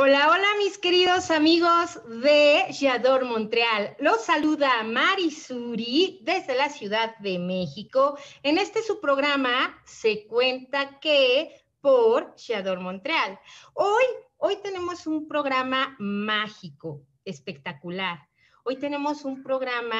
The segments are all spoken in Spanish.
Hola, hola mis queridos amigos de J'adore Montreal. Los saluda Mari Suri desde la Ciudad de México. En este su programa se cuenta que por J'adore Montreal. Hoy, hoy tenemos un programa mágico, espectacular. Hoy tenemos un programa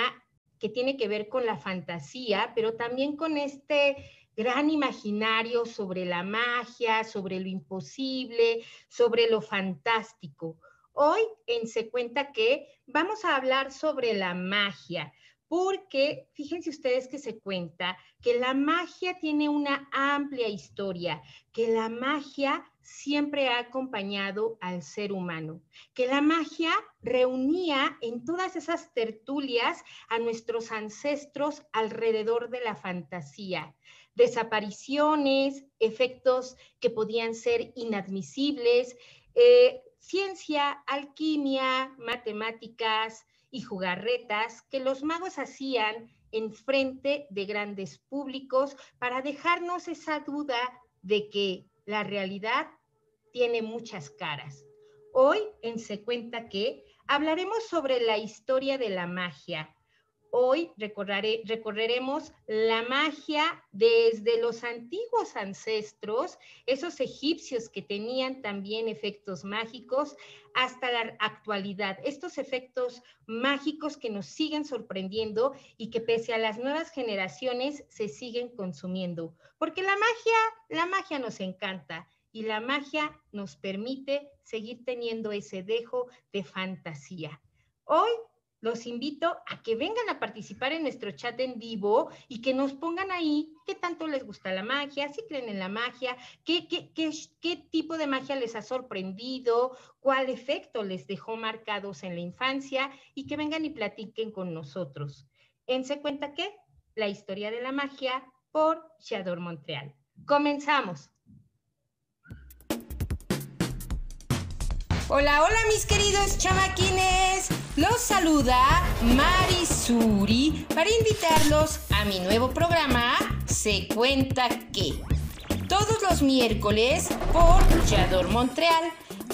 que tiene que ver con la fantasía, pero también con este gran imaginario sobre la magia, sobre lo imposible, sobre lo fantástico. Hoy en Se Cuenta que vamos a hablar sobre la magia, porque fíjense ustedes que se cuenta que la magia tiene una amplia historia, que la magia siempre ha acompañado al ser humano, que la magia reunía en todas esas tertulias a nuestros ancestros alrededor de la fantasía desapariciones, efectos que podían ser inadmisibles, eh, ciencia, alquimia, matemáticas y jugarretas que los magos hacían en frente de grandes públicos para dejarnos esa duda de que la realidad tiene muchas caras. Hoy en Se Cuenta que hablaremos sobre la historia de la magia, Hoy recorreremos la magia desde los antiguos ancestros, esos egipcios que tenían también efectos mágicos, hasta la actualidad. Estos efectos mágicos que nos siguen sorprendiendo y que pese a las nuevas generaciones se siguen consumiendo. Porque la magia, la magia nos encanta y la magia nos permite seguir teniendo ese dejo de fantasía. Hoy los invito a que vengan a participar en nuestro chat en vivo y que nos pongan ahí qué tanto les gusta la magia, si creen en la magia, qué, qué, qué, qué tipo de magia les ha sorprendido, cuál efecto les dejó marcados en la infancia y que vengan y platiquen con nosotros. En Se Cuenta qué? La historia de la magia por Shador Montreal. Comenzamos. Hola, hola mis queridos chamaquines. Los saluda Marisuri para invitarlos a mi nuevo programa Se cuenta que. Todos los miércoles por Yador Montreal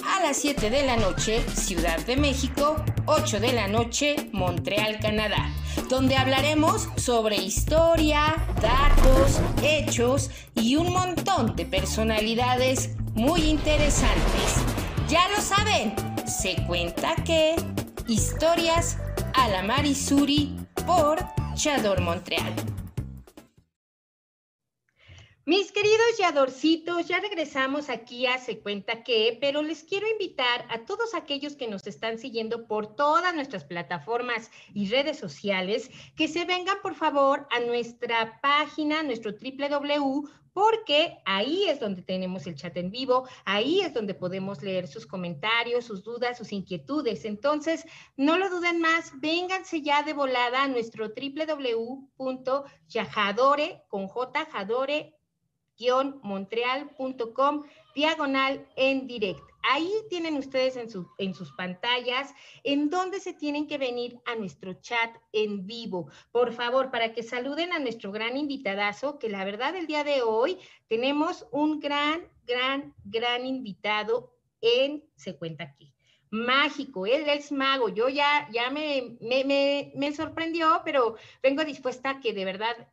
a las 7 de la noche, Ciudad de México, 8 de la noche, Montreal, Canadá, donde hablaremos sobre historia, datos, hechos y un montón de personalidades muy interesantes. Ya lo saben, se cuenta que historias a la Marisuri por Chador Montreal. Mis queridos yadorcitos, ya regresamos aquí a Se Cuenta Que, pero les quiero invitar a todos aquellos que nos están siguiendo por todas nuestras plataformas y redes sociales que se vengan por favor a nuestra página, nuestro www porque ahí es donde tenemos el chat en vivo, ahí es donde podemos leer sus comentarios, sus dudas, sus inquietudes. Entonces, no lo duden más, vénganse ya de volada a nuestro www.yajadore con J, montreal.com diagonal en directo. Ahí tienen ustedes en, sus pantallas en donde se tienen que venir a nuestro chat en vivo. Por favor, para que saluden a nuestro gran invitadazo, que la verdad el día de hoy tenemos un gran, gran, gran invitado en Se Cuenta Aquí. Mágico, él es mago. Yo ya, ya me, me, me, sorprendió, pero vengo dispuesta a que de verdad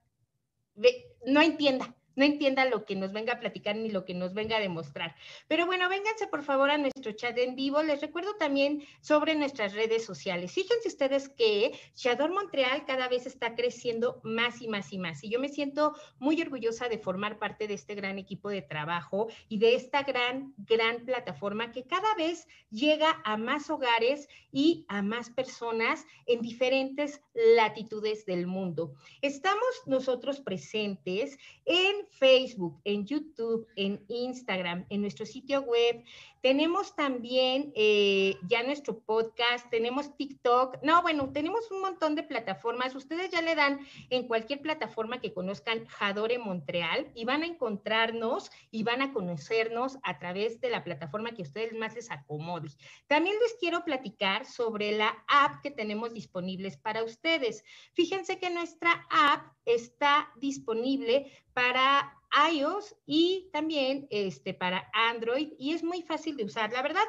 no entienda no entienda lo que nos venga a platicar ni lo que nos venga a demostrar. Pero bueno, vénganse por favor a nuestro chat en vivo. Les recuerdo también sobre nuestras redes sociales. Fíjense ustedes que Shador Montreal cada vez está creciendo más y más y más. Y yo me siento muy orgullosa de formar parte de este gran equipo de trabajo y de esta gran, gran plataforma que cada vez llega a más hogares y a más personas en diferentes latitudes del mundo. Estamos nosotros presentes en Facebook, en YouTube, en Instagram, en nuestro sitio web. Tenemos también eh, ya nuestro podcast, tenemos TikTok. No, bueno, tenemos un montón de plataformas. Ustedes ya le dan en cualquier plataforma que conozcan Jadore Montreal y van a encontrarnos y van a conocernos a través de la plataforma que a ustedes más les acomode. También les quiero platicar sobre la app que tenemos disponibles para ustedes. Fíjense que nuestra app está disponible para iOS y también este, para Android y es muy fácil de usar. La verdad,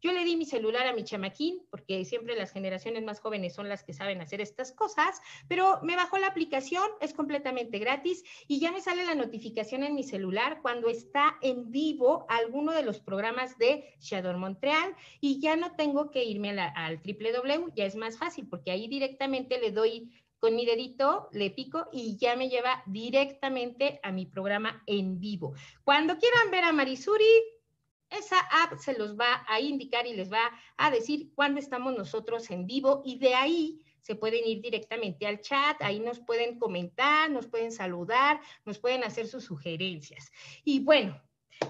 yo le di mi celular a mi chamaquín porque siempre las generaciones más jóvenes son las que saben hacer estas cosas, pero me bajó la aplicación, es completamente gratis y ya me sale la notificación en mi celular cuando está en vivo alguno de los programas de Shadow Montreal y ya no tengo que irme al www, ya es más fácil porque ahí directamente le doy con mi dedito le pico y ya me lleva directamente a mi programa en vivo. Cuando quieran ver a Marisuri, esa app se los va a indicar y les va a decir cuándo estamos nosotros en vivo y de ahí se pueden ir directamente al chat, ahí nos pueden comentar, nos pueden saludar, nos pueden hacer sus sugerencias. Y bueno,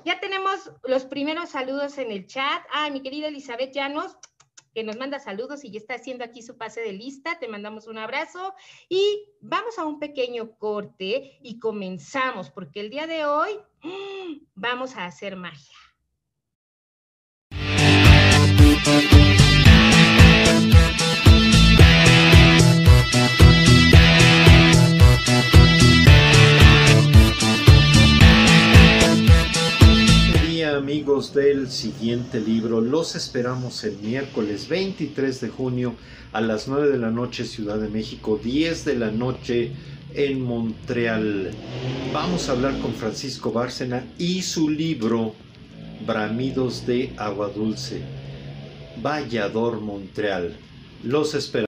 ya tenemos los primeros saludos en el chat. Ah, mi querida Elizabeth Llanos, que nos manda saludos y ya está haciendo aquí su pase de lista. Te mandamos un abrazo y vamos a un pequeño corte y comenzamos, porque el día de hoy vamos a hacer magia. Amigos del siguiente libro. Los esperamos el miércoles 23 de junio a las 9 de la noche Ciudad de México, 10 de la noche en Montreal. Vamos a hablar con Francisco Bárcena y su libro Bramidos de Agua Dulce. Vallador Montreal. Los esperamos.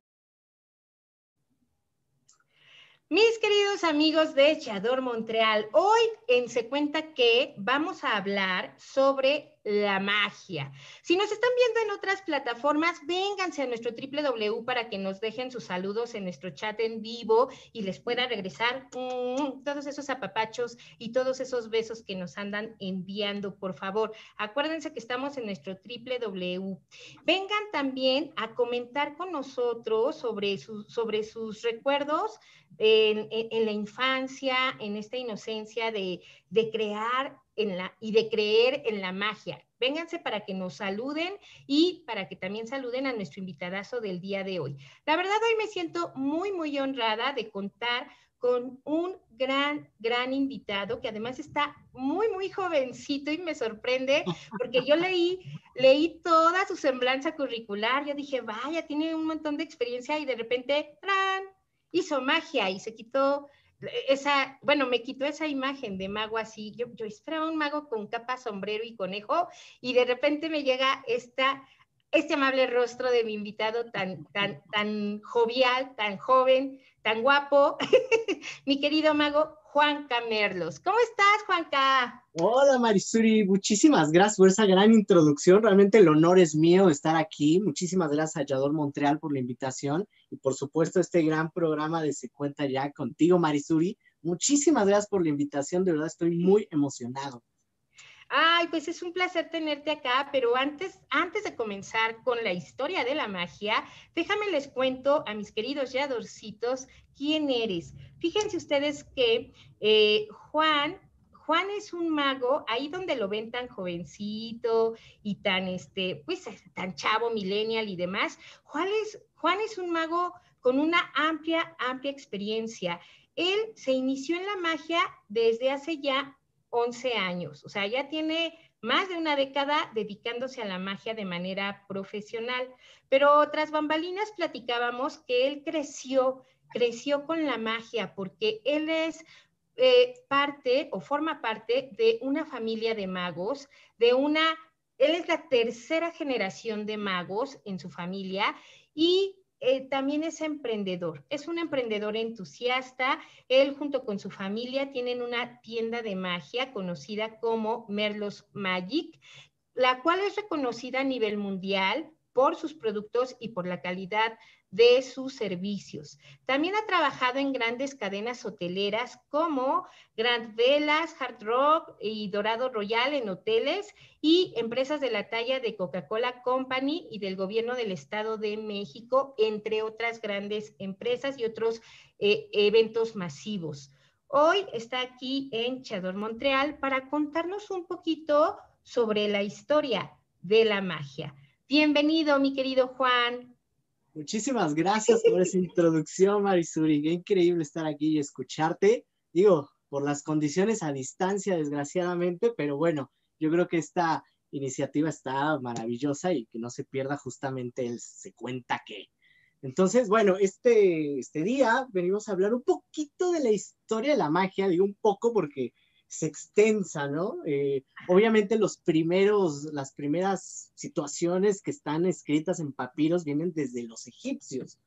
Mis queridos amigos de Echador Montreal, hoy en Se Cuenta que vamos a hablar sobre la magia. Si nos están viendo en otras plataformas, vénganse a nuestro www para que nos dejen sus saludos en nuestro chat en vivo y les pueda regresar mm, todos esos apapachos y todos esos besos que nos andan enviando, por favor. Acuérdense que estamos en nuestro www. Vengan también a comentar con nosotros sobre, sobre sus recuerdos en, la infancia, en esta inocencia de, de crear y de creer en la magia. Vénganse para que nos saluden y para que también saluden a nuestro invitadazo del día de hoy. La verdad, hoy me siento muy, muy honrada de contar con un gran, gran invitado que además está muy, muy jovencito y me sorprende porque yo leí, leí toda su semblanza curricular, yo dije, vaya, tiene un montón de experiencia y de repente, ¡tran! hizo magia y se quitó esa, bueno, me quitó esa imagen de mago así. Yo, yo esperaba un mago con capa, sombrero y conejo, y de repente me llega esta, este amable rostro de mi invitado tan, tan, tan jovial, tan joven, tan guapo, mi querido mago Juanca Merlos. ¿Cómo estás, Juanca? Hola, Marisuri. Muchísimas gracias por esa gran introducción. Realmente el honor es mío estar aquí. Muchísimas gracias a Yador Montreal por la invitación y, por supuesto, este gran programa de Se Cuenta Ya contigo, Marisuri. Muchísimas gracias por la invitación. De verdad, estoy muy emocionado. Ay, pues es un placer tenerte acá, pero antes, antes de comenzar con la historia de la magia, déjame les cuento a mis queridos yadorcitos quién eres. Fíjense ustedes que eh, Juan, Juan es un mago, ahí donde lo ven tan jovencito y tan, este, pues, tan chavo, millennial y demás. Juan es, Juan es un mago con una amplia, amplia experiencia. Él se inició en la magia desde hace ya 11 años, o sea, ya tiene más de una década dedicándose a la magia de manera profesional. Pero tras bambalinas platicábamos que él creció, creció con la magia porque él es eh, parte o forma parte de una familia de magos, de una, él es la tercera generación de magos en su familia y eh, también es emprendedor, es un emprendedor entusiasta. Él junto con su familia tienen una tienda de magia conocida como Merlos Magic, la cual es reconocida a nivel mundial por sus productos y por la calidad de sus servicios. También ha trabajado en grandes cadenas hoteleras como Grand Velas, Hard Rock y Dorado Royal en hoteles y empresas de la talla de Coca-Cola Company y del gobierno del Estado de México, entre otras grandes empresas y otros eh, eventos masivos. Hoy está aquí en Chador Montreal para contarnos un poquito sobre la historia de la magia. Bienvenido, mi querido Juan. Muchísimas gracias por esa introducción, Marisuri. Qué increíble estar aquí y escucharte. Digo, por las condiciones a distancia, desgraciadamente, pero bueno, yo creo que esta iniciativa está maravillosa y que no se pierda justamente el se cuenta que. Entonces, bueno, este, este día venimos a hablar un poquito de la historia de la magia, digo un poco porque es extensa, ¿no? Eh, obviamente los primeros, las primeras situaciones que están escritas en papiros vienen desde los egipcios.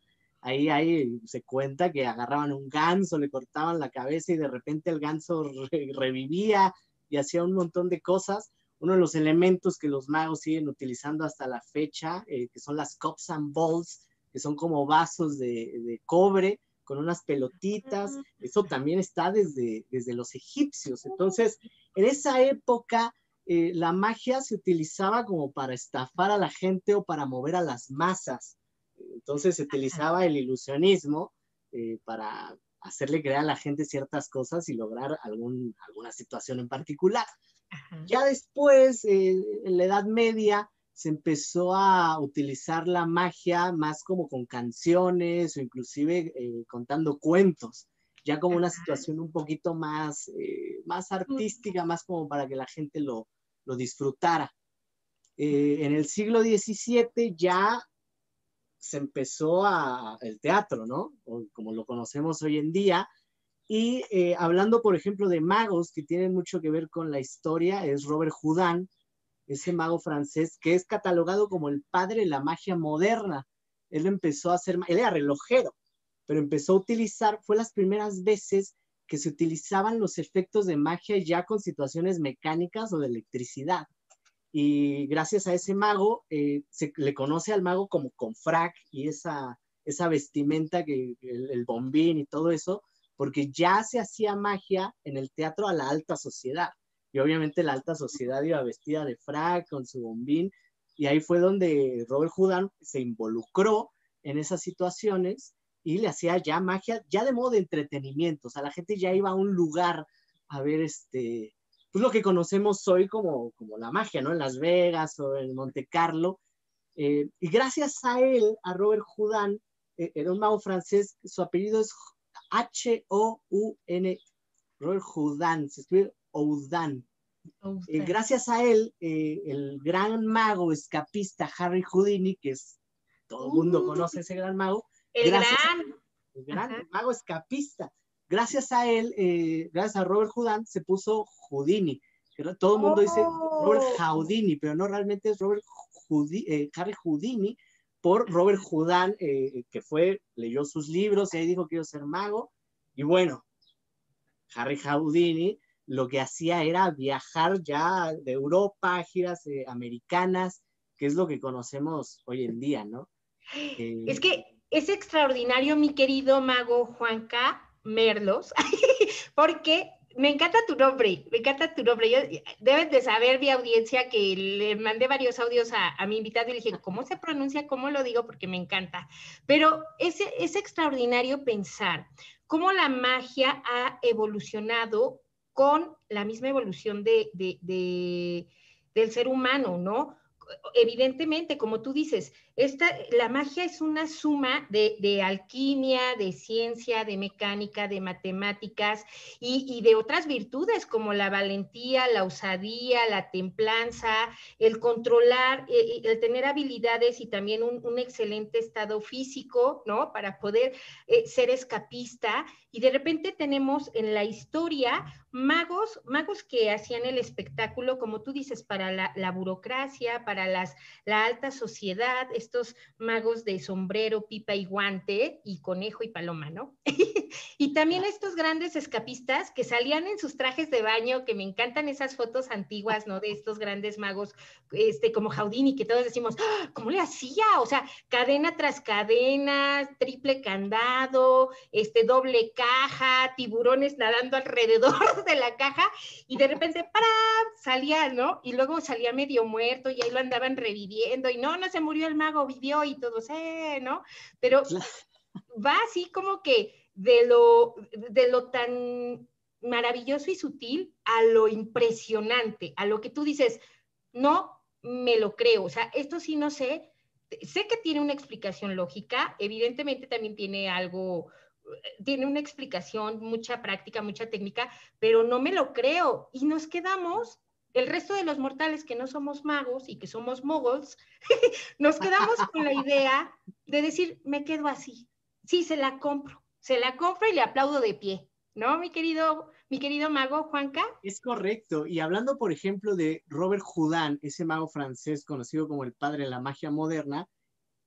Ahí, ahí se cuenta que agarraban un ganso, le cortaban la cabeza y de repente el ganso revivía y hacía un montón de cosas. Uno de los elementos que los magos siguen utilizando hasta la fecha, eh, que son las cups and balls, que son como vasos de, de cobre, con unas pelotitas, eso también está desde, desde los egipcios. Entonces, en esa época, eh, la magia se utilizaba como para estafar a la gente o para mover a las masas. Entonces, se utilizaba el ilusionismo eh, para hacerle creer a la gente ciertas cosas y lograr algún, alguna situación en particular. Ya después, eh, en la Edad Media, se empezó a utilizar la magia más como con canciones o inclusive eh, contando cuentos, ya como una situación un poquito más, eh, más artística, más como para que la gente lo, lo disfrutara. Eh, en el siglo XVII ya se empezó a, el teatro, ¿no? como lo conocemos hoy en día. Y hablando, por ejemplo, de magos que tienen mucho que ver con la historia, es Robert Houdin, ese mago francés que es catalogado como el padre de la magia moderna. Él empezó a hacer, él era relojero, pero empezó a utilizar, fue las primeras veces que se utilizaban los efectos de magia ya con situaciones mecánicas o de electricidad. Y gracias a ese mago, eh, se le conoce al mago como con frac y esa, esa vestimenta, que el bombín y todo eso, porque ya se hacía magia en el teatro a la alta sociedad y obviamente la alta sociedad iba vestida de frac con su bombín y ahí fue donde Robert Houdin se involucró en esas situaciones y le hacía ya magia, ya de modo de entretenimiento, o sea, la gente ya iba a un lugar a ver este, pues lo que conocemos hoy como, como la magia, ¿no? En Las Vegas o en Monte Carlo. Eh, y gracias a él, a Robert Houdin, eh, era un mago francés, su apellido es H-O-U-N, Robert Houdin, se escribe Oudan. Eh, gracias a él, eh, el gran mago escapista Harry Houdini, que es todo el mundo uh. conoce ese gran mago. El gran. el gran mago escapista. Gracias a él, eh, gracias a Robert Houdin, se puso Houdini. Todo el mundo dice Robert oh. Houdini, pero no realmente es Robert Harry Houdini por Robert Houdin, que fue, leyó sus libros y ahí dijo quiero ser mago. Y bueno, Harry Houdini lo que hacía era viajar ya de Europa, a giras eh, americanas, que es lo que conocemos hoy en día, ¿no? Eh, es que es extraordinario, mi querido mago Juanca Merlos, porque me encanta tu nombre, me encanta tu nombre. deben de saber mi audiencia que le mandé varios audios a, mi invitado y le dije, ¿cómo se pronuncia? ¿Cómo lo digo? Porque me encanta. Pero es, es extraordinario pensar cómo la magia ha evolucionado con la misma evolución de, del ser humano, ¿no? Evidentemente, como tú dices, esta, la magia es una suma de, alquimia, de ciencia, de mecánica, de matemáticas y, de otras virtudes como la valentía, la osadía, la templanza, el controlar, eh, el tener habilidades y también un, excelente estado físico, ¿no? Para poder eh, ser escapista. Y de repente tenemos en la historia magos, magos que hacían el espectáculo, como tú dices, para la, burocracia, para las, la alta sociedad, Estos magos de sombrero, pipa y guante y conejo y paloma, ¿no? y también estos grandes escapistas que salían en sus trajes de baño, que me encantan esas fotos antiguas, ¿no? De estos grandes magos, este, como Jaudini, que todos decimos, ¡Ah! ¿cómo le hacía? O sea, cadena tras cadena, triple candado, este, doble caja, tiburones nadando alrededor de la caja, y de repente, ¡para! salía, ¿no? Y luego salía medio muerto y ahí lo andaban reviviendo, y no, no se murió el mago, vivió y todo, eh, ¿no? Pero va así como que de lo, de lo tan maravilloso y sutil a lo impresionante, a lo que tú dices, no me lo creo, o sea, esto sí no sé, sé que tiene una explicación lógica, evidentemente también tiene algo, tiene una explicación, mucha práctica, mucha técnica, pero no me lo creo. Y nos quedamos el resto de los mortales que no somos magos y que somos moguls, nos quedamos con la idea de decir, me quedo así. Sí, se la compro, se la compro y le aplaudo de pie. ¿No, mi querido, mi querido mago Juanca? Es correcto. Y hablando, por ejemplo, de Robert Houdin, ese mago francés conocido como el padre de la magia moderna,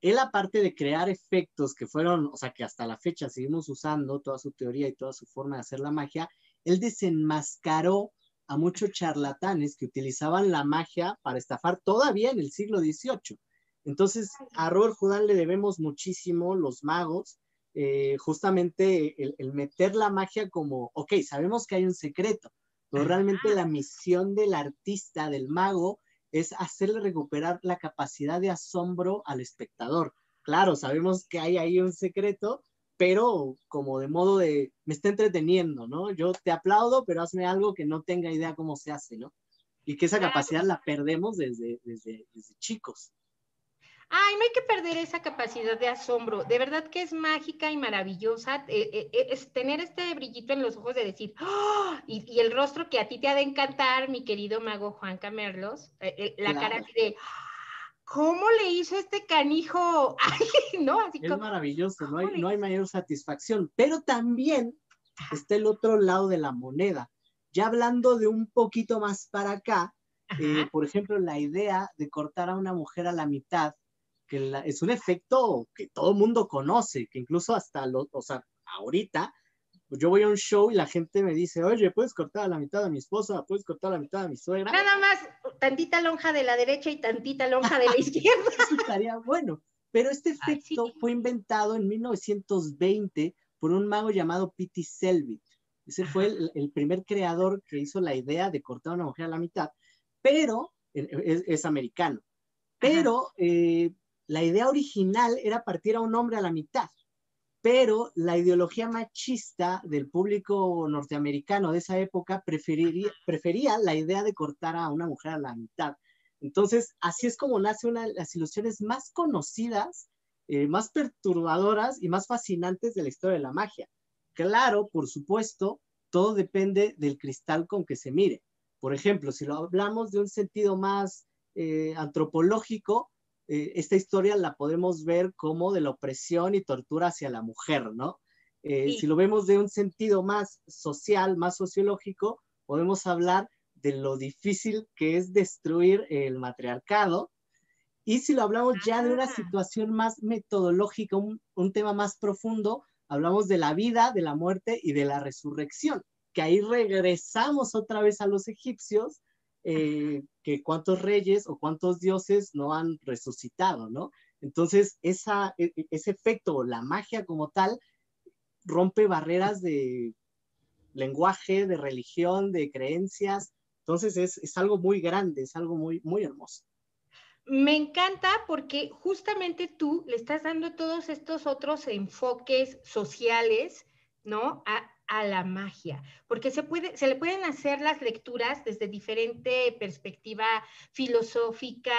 él aparte de crear efectos que fueron, o sea, que hasta la fecha seguimos usando toda su teoría y toda su forma de hacer la magia, él desenmascaró a muchos charlatanes que utilizaban la magia para estafar todavía en el siglo XVIII. Entonces, a Robert Houdin le debemos muchísimo los magos, eh, justamente el, meter la magia como, ok, sabemos que hay un secreto, pero realmente la misión del artista, del mago, es hacerle recuperar la capacidad de asombro al espectador. Claro, sabemos que hay ahí un secreto, pero como de modo de, me está entreteniendo, ¿no? Yo te aplaudo, pero hazme algo que no tenga idea cómo se hace, ¿no? Y que esa capacidad la perdemos desde, desde, chicos. Ay, no hay que perder esa capacidad de asombro. De verdad que es mágica y maravillosa. Eh, eh, eh, es tener este brillito en los ojos de decir, ¡Oh! y, el rostro que a ti te ha de encantar, mi querido mago Juan Camerlos, la cara de, ¿cómo le hizo este canijo? no, Así es maravilloso, no hay, no hay mayor satisfacción, pero también está el otro lado de la moneda. Ya hablando de un poquito más para acá, por ejemplo, la idea de cortar a una mujer a la mitad, que es un efecto que todo el mundo conoce, que incluso hasta, lo, o sea, ahorita pues yo voy a un show y la gente me dice, oye, ¿puedes cortar a la mitad de mi esposa? ¿Puedes cortar a la mitad de mi suegra? Nada más, tantita lonja de la derecha y tantita lonja de la izquierda. Eso estaría bueno. Pero este efecto fue inventado en 1920 por un mago llamado Pete Selvit. Ese fue el, primer creador que hizo la idea de cortar a una mujer a la mitad, pero es, americano. Pero eh, la idea original era partir a un hombre a la mitad pero la ideología machista del público norteamericano de esa época prefería la idea de cortar a una mujer a la mitad. Entonces, así es como nace una de las ilusiones más conocidas, eh, más perturbadoras y más fascinantes de la historia de la magia. Claro, por supuesto, todo depende del cristal con que se mire. Por ejemplo, si lo hablamos de un sentido más eh, antropológico, eh, esta historia la podemos ver como de la opresión y tortura hacia la mujer, ¿no? Eh, si lo vemos de un sentido más social, más sociológico, podemos hablar de lo difícil que es destruir el matriarcado. Y si lo hablamos ya de una ah. situación más metodológica, un, tema más profundo, hablamos de la vida, de la muerte y de la resurrección, que ahí regresamos otra vez a los egipcios eh, que cuántos reyes o cuántos dioses no han resucitado, ¿no? Entonces, esa, e, e, ese efecto, la magia como tal, rompe barreras de lenguaje, de religión, de creencias. Entonces, es, es algo muy grande, es algo muy, muy hermoso. Me encanta porque justamente tú le estás dando todos estos otros enfoques sociales, ¿no? A la magia, porque se, puede, se le pueden hacer las lecturas desde diferente perspectiva filosófica,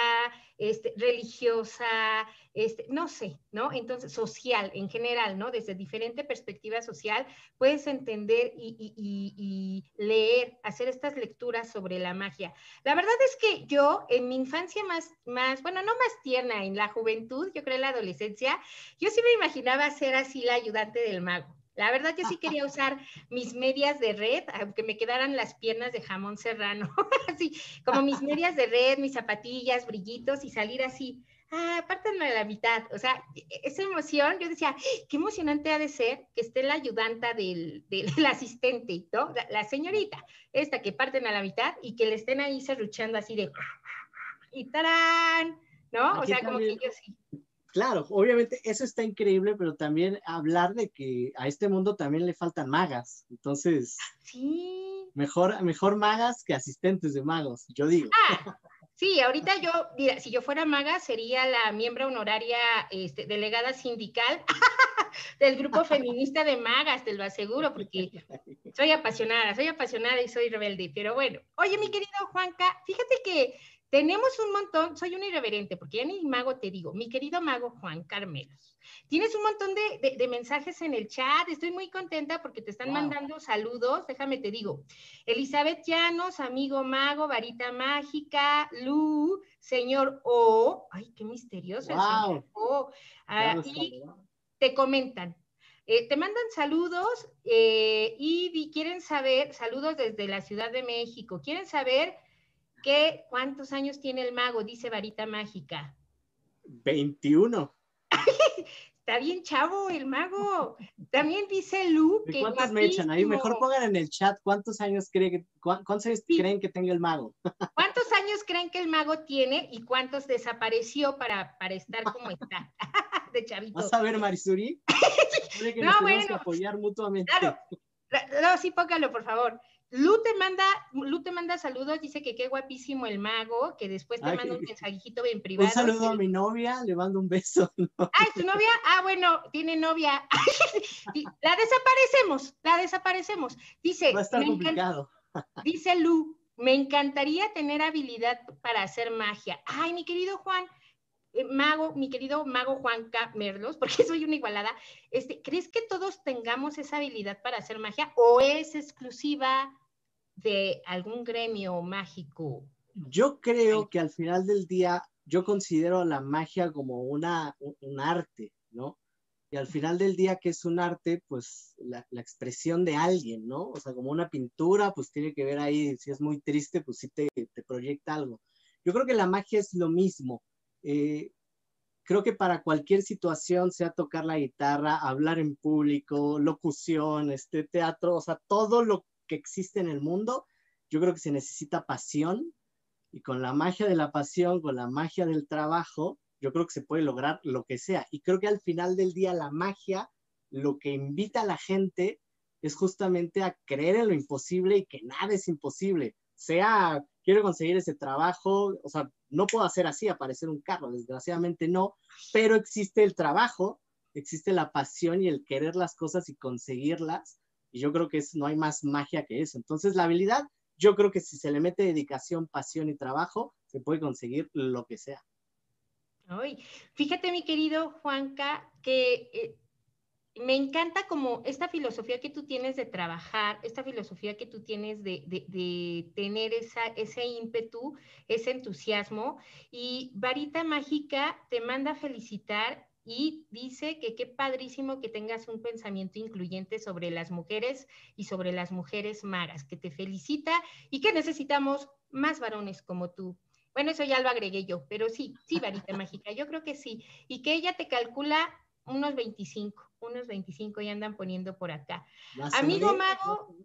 este, religiosa, este, no sé, ¿no? Entonces, social en general, ¿no? Desde diferente perspectiva social, puedes entender y, y, leer, hacer estas lecturas sobre la magia. La verdad es que yo, en mi infancia más, más, bueno, no más tierna, en la juventud, yo creo en la adolescencia, yo sí me imaginaba ser así la ayudante del mago. La verdad yo sí quería usar mis medias de red, aunque me quedaran las piernas de jamón serrano, así como mis medias de red, mis zapatillas, brillitos y salir así, ah, pártanme a la mitad. O sea, e, e, esa emoción, yo decía, qué emocionante ha de ser que esté la ayudanta del, del, asistente, ¿no? La, señorita, esta que parten a la mitad y que le estén ahí serruchando así de, y tarán, ¿no? o sea, como que yo sí. Claro, obviamente eso está increíble, pero también hablar de que a este mundo también le faltan magas. Entonces, sí. mejor, mejor magas que asistentes de magos, yo digo. Ah, Sí, ahorita yo, mira, si yo fuera maga, sería la miembro honoraria, este, delegada sindical del grupo feminista de magas, te lo aseguro, porque soy apasionada, soy apasionada y soy rebelde. Pero bueno, oye, mi querido Juanca, fíjate que tenemos un montón, soy un irreverente, porque ya ni mago te digo, mi querido mago Juan Carmelos. Tienes un montón de, mensajes en el chat, estoy muy contenta porque te están mandando saludos, déjame te digo. Elizabeth Llanos, amigo mago, varita mágica, Lu, señor O, ay, qué misterioso el señor O, ah, y te comentan, eh, te mandan saludos eh, y quieren saber, saludos desde la Ciudad de México, quieren saber ¿Qué, ¿Cuántos años tiene el mago? Dice Varita Mágica. 21. Está bien chavo el mago. También dice Lu que. ¿Cuántos me echan ahí? Mejor pongan en el chat cuántos años, creen que tenga el mago. ¿Cuántos años creen que el mago tiene y cuántos desapareció para, para estar como está? de chavito. ¿Vas a ver, Marisuri? no, bueno. Que apoyar mutuamente. Claro. No, sí, póngalo, por favor. Lu te manda, Lu te manda saludos, dice que qué guapísimo el mago, que después te manda un mensajito bien privado. Un saludo a mi novia, le mando un beso. Ay, ¿tu novia? Ah, bueno, tiene novia. la desaparecemos, la desaparecemos. Dice. Va a estar complicado. Dice Lu, me encantaría tener habilidad para hacer magia. Ay, mi querido Juan, mago, mi querido mago Juanca Merlos, porque soy una igualada, este, ¿crees que todos tengamos esa habilidad para hacer magia o es exclusiva de algún gremio mágico? Yo creo que al final del día, yo considero la magia como una, un arte, ¿no? Y al final del día, que es un arte, pues la, expresión de alguien, ¿no? O sea, como una pintura, pues tiene que ver ahí, si es muy triste, pues sí te, te proyecta algo. Yo creo que la magia es lo mismo. Eh, creo que para cualquier situación, sea tocar la guitarra, hablar en público, locución, este teatro, o sea, todo lo que existe en el mundo, yo creo que se necesita pasión y con la magia de la pasión, con la magia del trabajo, yo creo que se puede lograr lo que sea. Y creo que al final del día la magia lo que invita a la gente es justamente a creer en lo imposible y que nada es imposible. Sea, quiero conseguir ese trabajo, o sea, no puedo hacer así, aparecer un carro, desgraciadamente no, pero existe el trabajo, existe la pasión y el querer las cosas y conseguirlas, y yo creo que es, no hay más magia que eso. Entonces, la habilidad, yo creo que si se le mete dedicación, pasión y trabajo, se puede conseguir lo que sea. Ay, fíjate, mi querido Juanca, que eh, me encanta como esta filosofía que tú tienes de trabajar, esta filosofía que tú tienes de, tener esa, ese ímpetu, ese entusiasmo. Y Varita Mágica te manda a felicitar y dice que qué padrísimo que tengas un pensamiento incluyente sobre las mujeres y sobre las mujeres magas, que te felicita y que necesitamos más varones como tú. Bueno, eso ya lo agregué yo, pero sí, sí, Varita Mágica, yo creo que sí. Y que ella te calcula unos 25 unos 25 ya andan poniendo por acá. Amigo Mago,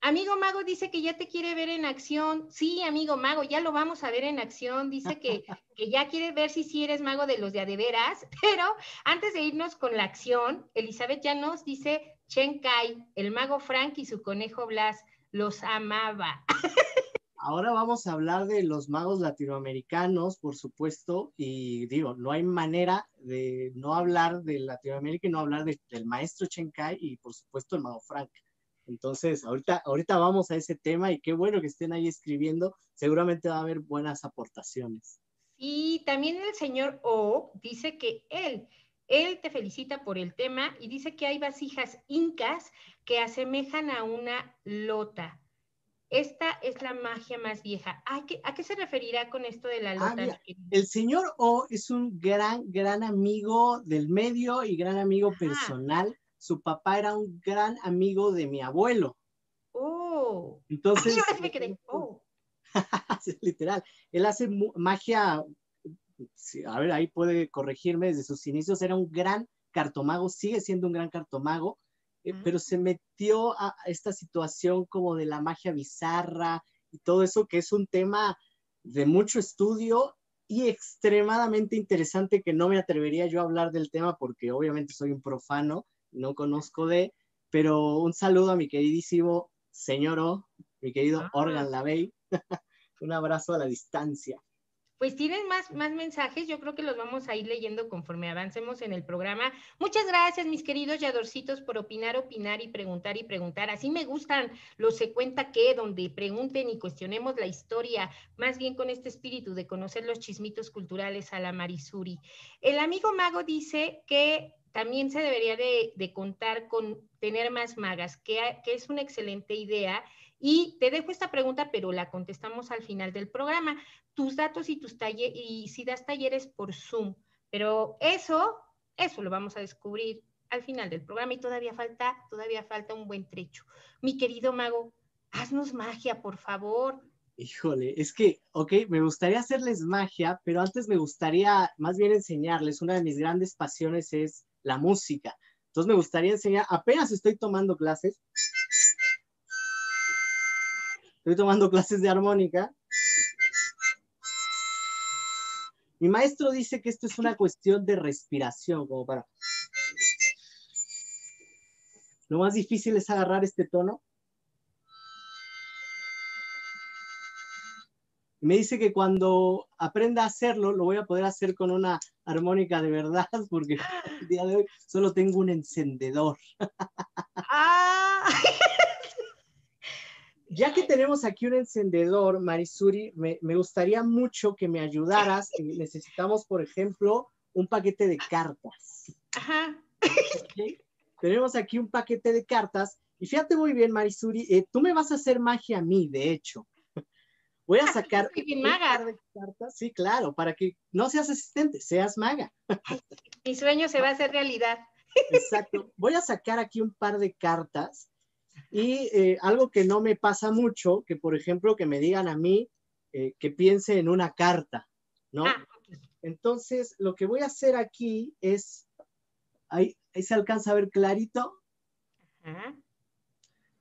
amigo Mago dice que ya te quiere ver en acción. Sí, amigo Mago, ya lo vamos a ver en acción. Dice que, que ya quiere ver si sí eres mago de los de adeveras. Pero antes de irnos con la acción, Elizabeth ya nos dice Chen Kai, el mago Frank y su conejo Blas, los amaba. Ahora vamos a hablar de los magos latinoamericanos, por supuesto, y digo, no hay manera de no hablar de Latinoamérica y no hablar del maestro Chenkai y por supuesto el mago Frank. Entonces, ahorita, ahorita vamos a ese tema y qué bueno que estén ahí escribiendo, seguramente va a haber buenas aportaciones. Y también el señor O dice que él, él te felicita por el tema y dice que hay vasijas incas que asemejan a una lota esta es la magia más vieja. ¿A qué, ¿A qué, se referirá con esto de la ah, lota? el señor O es un gran, gran amigo del medio y gran amigo personal. Su papá era un gran amigo de mi abuelo. Oh. Entonces. me quedé. Oh. literal. Él hace magia a ver, ahí puede corregirme, desde sus inicios era un gran cartomago, sigue siendo un gran cartomago, eh, pero se metió a esta situación como de la magia bizarra y todo eso, que es un tema de mucho estudio y extremadamente interesante que no me atrevería yo a hablar del tema porque obviamente soy un profano, no conozco de, pero un saludo a mi queridísimo señor O, mi querido ah. Organ Lavey, un abrazo a la distancia. Pues tienen más, más mensajes, yo creo que los vamos a ir leyendo conforme avancemos en el programa. Muchas gracias, mis queridos yadorcitos, por opinar, opinar y preguntar y preguntar. Así me gustan los se cuenta que, donde pregunten y cuestionemos la historia, más bien con este espíritu de conocer los chismitos culturales a la Marisuri. El amigo Mago dice que también se debería de, contar con tener más magas, que, que es una excelente idea y te dejo esta pregunta, pero la contestamos al final del programa. Tus datos y tus talleres, y si das talleres por Zoom, pero eso, eso lo vamos a descubrir al final del programa y todavía falta, todavía falta un buen trecho. Mi querido mago, haznos magia, por favor. Híjole, es que, ok, me gustaría hacerles magia, pero antes me gustaría más bien enseñarles. Una de mis grandes pasiones es la música. Entonces me gustaría enseñar, apenas estoy tomando clases, estoy tomando clases de armónica. Mi maestro dice que esto es una cuestión de respiración, como para... Lo más difícil es agarrar este tono. Me dice que cuando aprenda a hacerlo, lo voy a poder hacer con una armónica de verdad, porque el día de hoy solo tengo un encendedor. Ah. Ya que tenemos aquí un encendedor, Marisuri, me, gustaría mucho que me ayudaras. Necesitamos, por ejemplo, un paquete de cartas. Ajá. Tenemos aquí un paquete de cartas. Y fíjate muy bien, Marisuri, eh, tú me vas a hacer magia a mí, de hecho. Voy a ah, sacar un par de cartas. Sí, claro, para que no seas asistente, seas maga. Mi sueño se va a hacer realidad. Exacto. Voy a sacar aquí un par de cartas y eh, algo que no me pasa mucho, que por ejemplo que me digan a mí eh, que piense en una carta, ¿no? Ah, Entonces, lo que voy a hacer aquí es, ahí, se alcanza a ver clarito.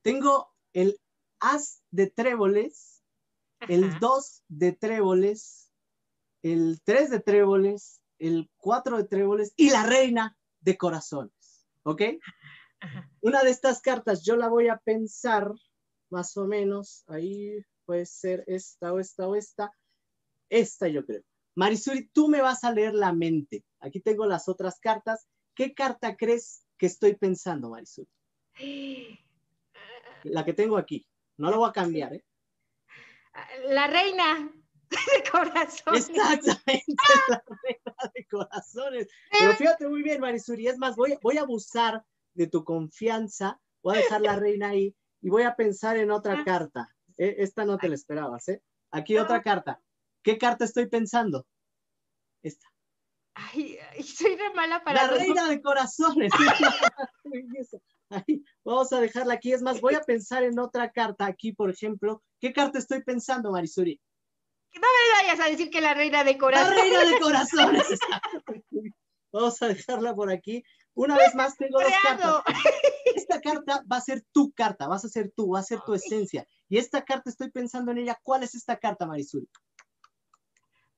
Tengo el as de tréboles, el dos de tréboles, el tres de tréboles, el cuatro de tréboles y la reina de corazones, ¿ok? Una de estas cartas yo la voy a pensar más o menos, ahí puede ser esta o esta o esta, esta yo creo. Marisuri, tú me vas a leer la mente. Aquí tengo las otras cartas. ¿Qué carta crees que estoy pensando, Marisuri? La que tengo aquí. No la voy a cambiar, ¿eh? La reina de corazones. Exactamente, la reina de corazones. Pero fíjate muy bien, Marisuri. Es más, voy, voy a abusar de tu confianza, voy a dejar la reina ahí y voy a pensar en otra ah. carta. E, esta no te la esperabas, ¿eh? Aquí otra carta. ¿Qué carta estoy pensando? Esta. Ay, soy re mala para. La reina de corazones. vamos a dejarla aquí. Es más, voy a pensar en otra carta aquí, por ejemplo. ¿Qué carta estoy pensando, Marisuri? No me vayas a decir que la reina de corazones. La reina de corazones. vamos a dejarla por aquí. Una vez más tengo dos cartas. Esta carta va a ser tu carta, vas a ser tú, va a ser tu esencia. Y esta carta estoy pensando en ella. ¿Cuál es esta carta, Marisol?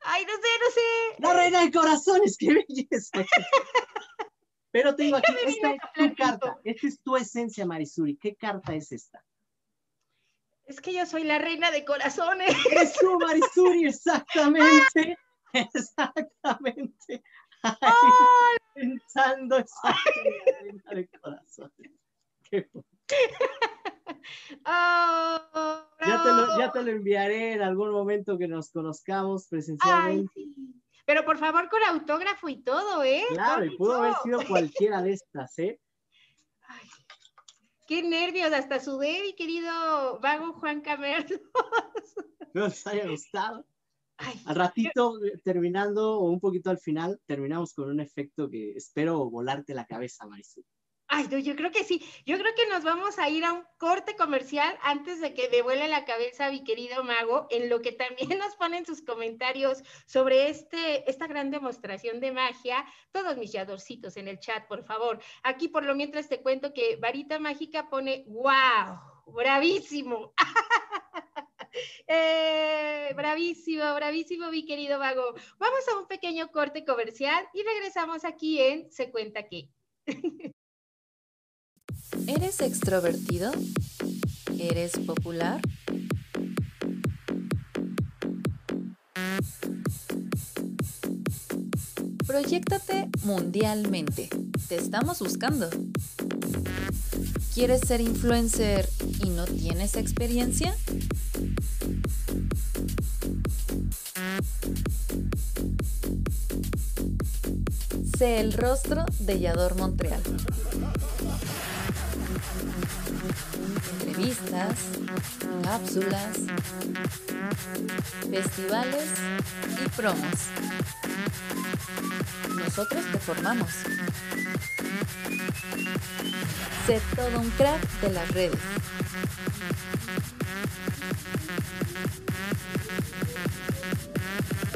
Ay, no sé, no sé. La reina de corazones, qué belleza. Pero tengo aquí, esta es tu carta, esta es tu esencia, Marisuri. ¿Qué carta es esta? Es que yo soy la reina de corazones. Es tú, Marisuri, exactamente. Exactamente. Ay, pensando esa de corazones. Qué oh, ya, te lo, ya, te lo, enviaré en algún momento que nos conozcamos presencialmente. Pero por favor con autógrafo y todo, ¿eh? Claro, y pudo haber sido cualquiera de estas, ¿eh? Ay, qué nervios, hasta sudé, mi querido vago Juan Camerlos. No les haya gustado al ratito, eh, terminando, o un poquito al final, terminamos con un efecto que espero volarte la cabeza, Marisol. Ay, no, yo creo que sí. Yo creo que nos vamos a ir a un corte comercial antes de que me vuele la cabeza mi querido mago, en lo que también nos ponen sus comentarios sobre este, esta gran demostración de magia. Todos mis yadorcitos en el chat, por favor. Aquí por lo mientras te cuento que Varita Mágica pone, wow, bravísimo. Eh, bravísimo, bravísimo, mi querido mago. Vamos a un pequeño corte comercial y regresamos aquí en Se cuenta que. ¿Eres extrovertido? ¿Eres popular? Proyéctate mundialmente. Te estamos buscando. ¿Quieres ser influencer y no tienes experiencia? El rostro de Yador Montreal. Entrevistas, cápsulas, festivales y promos. Nosotros te formamos. Sé todo un crack de las redes.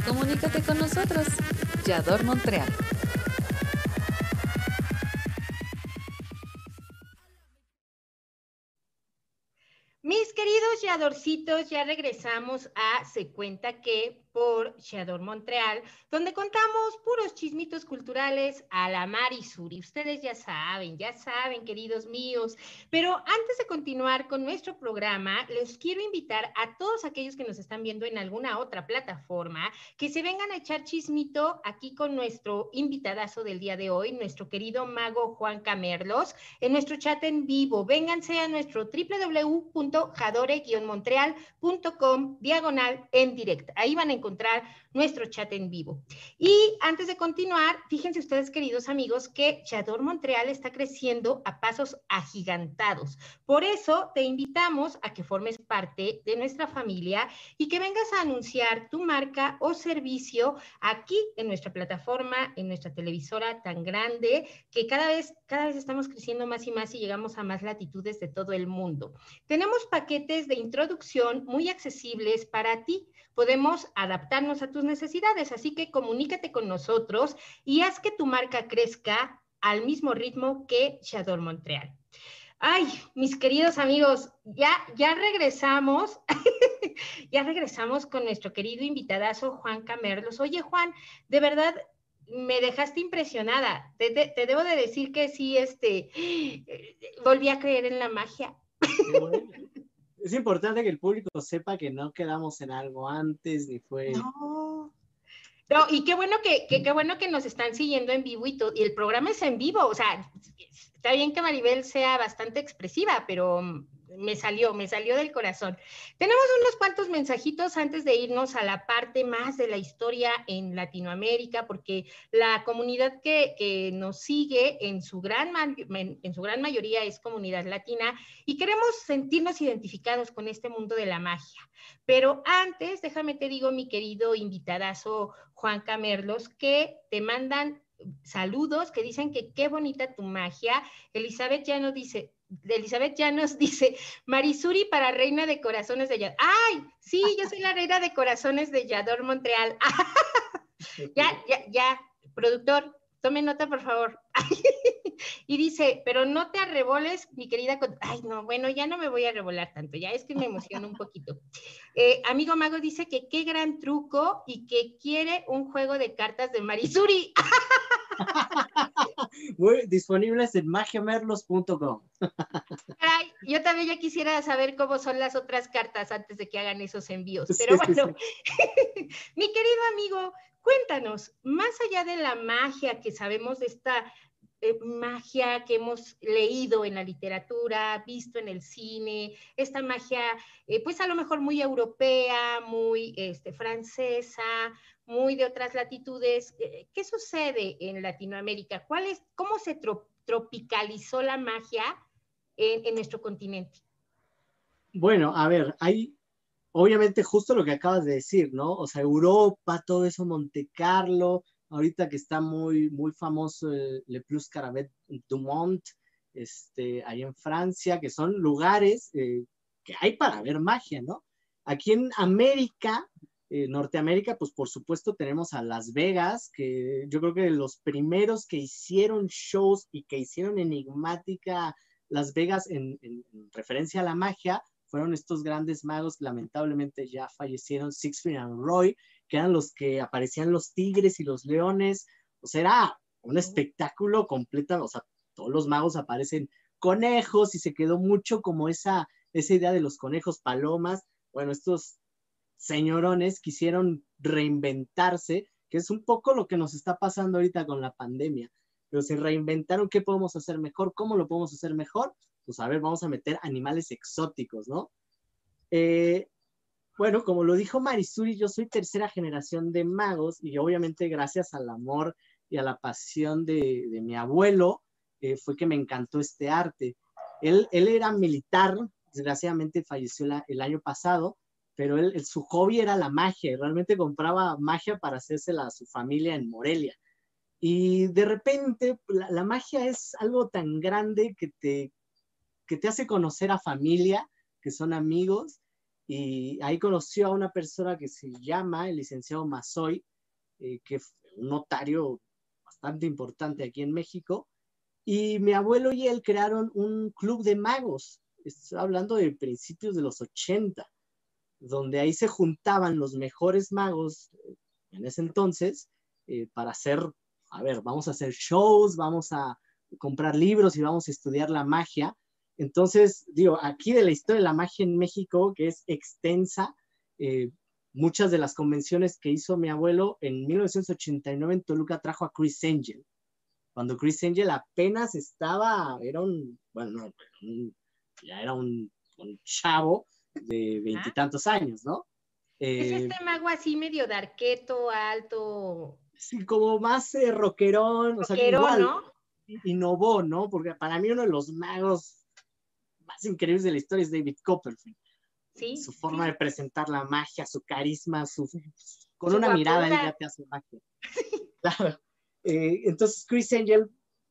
Comunícate con nosotros, Yador Montreal. Queridos Yadorcitos, ya regresamos a Se Cuenta que por Shador Montreal, donde contamos puros chismitos culturales a la mar y Suri. Ustedes ya saben, ya saben, queridos míos. Pero antes de continuar con nuestro programa, les quiero invitar a todos aquellos que nos están viendo en alguna otra plataforma que se vengan a echar chismito aquí con nuestro invitadazo del día de hoy, nuestro querido mago Juan Camerlos, en nuestro chat en vivo. Vénganse a nuestro www.jadore-montreal.com diagonal en directo. Ahí van a encontrar encontrar nuestro chat en vivo. Y antes de continuar, fíjense ustedes, queridos amigos, que Chador Montreal está creciendo a pasos agigantados. Por eso te invitamos a que formes parte de nuestra familia y que vengas a anunciar tu marca o servicio aquí en nuestra plataforma, en nuestra televisora tan grande, que cada vez, cada vez estamos creciendo más y más y llegamos a más latitudes de todo el mundo. Tenemos paquetes de introducción muy accesibles para ti podemos adaptarnos a tus necesidades. Así que comunícate con nosotros y haz que tu marca crezca al mismo ritmo que Shadow Montreal. Ay, mis queridos amigos, ya, ya regresamos, ya regresamos con nuestro querido invitadazo Juan Camerlos. Oye, Juan, de verdad me dejaste impresionada. Te, te, debo de decir que sí, este, volví a creer en la magia es importante que el público sepa que no quedamos en algo antes ni fue. No. No, y qué bueno que, qué bueno que nos están siguiendo en vivo y, todo, y el programa es en vivo, o sea, está bien que Maribel sea bastante expresiva, pero me salió, me salió del corazón. Tenemos unos cuantos mensajitos antes de irnos a la parte más de la historia en Latinoamérica, porque la comunidad que, nos sigue en su, gran, en su gran mayoría es comunidad latina y queremos sentirnos identificados con este mundo de la magia. Pero antes, déjame te digo, mi querido invitadazo Juan Camerlos, que te mandan saludos, que dicen que qué bonita tu magia. Elizabeth ya nos dice, Elizabeth ya nos dice, Marisuri para reina de corazones de Yador. ¡Ay! Sí, yo soy la reina de corazones de Yador Montreal. ya, ya, ya, productor, tome nota, por favor. y dice, pero no te arreboles, mi querida. Ay, no, bueno, ya no me voy a arrebolar tanto, ya es que me emociono un poquito. Eh, amigo Mago dice que qué gran truco y que quiere un juego de cartas de Marisuri. Muy disponibles en magiamerlos.com. yo también ya quisiera saber cómo son las otras cartas antes de que hagan esos envíos. Pero bueno, mi querido amigo, cuéntanos, más allá de la magia que sabemos de esta eh, magia que hemos leído en la literatura, visto en el cine, esta magia, eh, pues a lo mejor muy europea, muy este, francesa, muy de otras latitudes. Eh, ¿Qué sucede en Latinoamérica? ¿Cuál es, ¿Cómo se tropicalizó la magia en, en, nuestro continente? Bueno, a ver, hay obviamente justo lo que acabas de decir, ¿no? O sea, Europa, todo eso, Monte Carlo, ahorita que está muy, muy famoso el Le Plus Caravet Dumont, este, ahí en Francia, que son lugares eh, que hay para ver magia, ¿no? Aquí en América, eh, Norteamérica, pues por supuesto tenemos a Las Vegas, que yo creo que los primeros que hicieron shows y que hicieron enigmática Las Vegas en, referencia a la magia fueron estos grandes magos que lamentablemente ya fallecieron, Sixfield and Roy, que eran los que aparecían los tigres y los leones. O sea, era un espectáculo completo, o sea, todos los magos aparecen conejos y se quedó mucho como esa, esa idea de los conejos palomas. Bueno, estos señorones quisieron reinventarse, que es un poco lo que nos está pasando ahorita con la pandemia. Pero se reinventaron qué podemos hacer mejor, cómo lo podemos hacer mejor. Pues a ver, vamos a meter animales exóticos, ¿no? Eh, bueno, como lo dijo Marisuri, yo soy tercera generación de magos y obviamente gracias al amor y a la pasión de, mi abuelo eh, fue que me encantó este arte. Él, él era militar, desgraciadamente falleció el año pasado, pero él, su hobby era la magia y realmente compraba magia para hacérsela a su familia en Morelia. Y de repente la, magia es algo tan grande que te, que te hace conocer a familia, que son amigos, y ahí conoció a una persona que se llama el licenciado Mazoy, eh, que es un notario bastante importante aquí en México, y mi abuelo y él crearon un club de magos, estoy hablando de principios de los 80, donde ahí se juntaban los mejores magos eh, en ese entonces eh, para hacer, a ver, vamos a hacer shows, vamos a comprar libros y vamos a estudiar la magia. Entonces, digo, aquí de la historia de la magia en México, que es extensa, eh, muchas de las convenciones que hizo mi abuelo en 1989 en Toluca trajo a Chris Angel. Cuando Chris Angel apenas estaba, era un, bueno, ya era un, un chavo, de veintitantos años, ¿no? es eh, este mago así medio de arqueto, alto. Sí, como más eh, rockerón, o sea, igual, ¿no? Innovó, ¿no? Porque para mí uno de los magos más increíbles de la historia es David Copperfield. Sí. Su forma de presentar la magia, su carisma, su, con una mirada él ya te hace magia. claro. Eh, entonces Chris Angel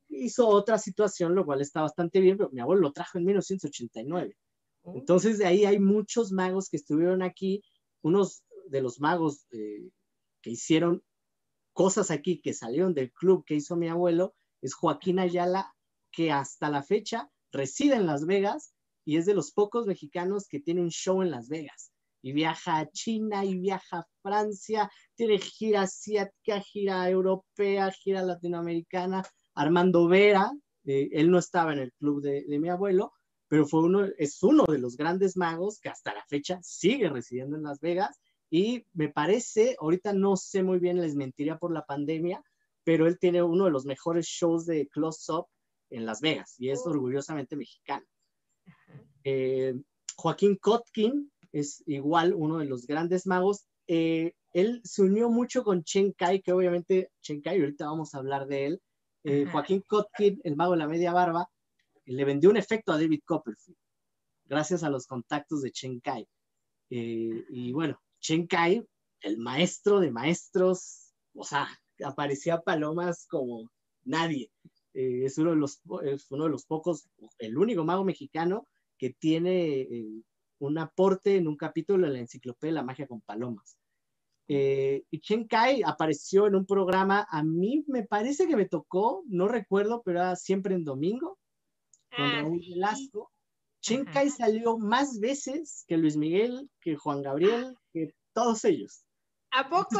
hizo otra situación, lo cual está bastante bien, pero mi abuelo lo trajo en 1989. Entonces, de ahí hay muchos magos que estuvieron aquí. Unos de los magos eh, que hicieron cosas aquí, que salieron del club que hizo mi abuelo, es Joaquín Ayala, que hasta la fecha reside en Las Vegas y es de los pocos mexicanos que tiene un show en Las Vegas. Y viaja a China y viaja a Francia, tiene gira asiática, gira europea, gira latinoamericana. Armando Vera, eh, él no estaba en el club de mi abuelo, pero fue uno, es uno de los grandes magos que hasta la fecha sigue residiendo en Las Vegas y me parece, ahorita no sé muy bien, les mentiría por la pandemia, pero él tiene uno de los mejores shows de close-up en Las Vegas y es oh. orgullosamente mexicano. Eh, Joaquín Kotkin es igual uno de los grandes magos. Eh, él se unió mucho con Chen Kai, que obviamente Chen Kai, ahorita vamos a hablar de él. Eh, Joaquín Kotkin, el mago de la media barba, le vendió un efecto a David Copperfield, gracias a los contactos de Chen Kai. Eh, y bueno, Chen Kai, el maestro de maestros, o sea, aparecía palomas como nadie. Eh, es, uno de los, es uno de los pocos, el único mago mexicano que tiene eh, un aporte en un capítulo de la enciclopedia de la magia con palomas. y Chen Kai apareció en un programa, a mí me parece que me tocó, no recuerdo, pero era siempre en domingo, con ah, Raúl Velasco. Chenkai salió más veces que Luis Miguel, que Juan Gabriel, que todos ellos. ¿A poco?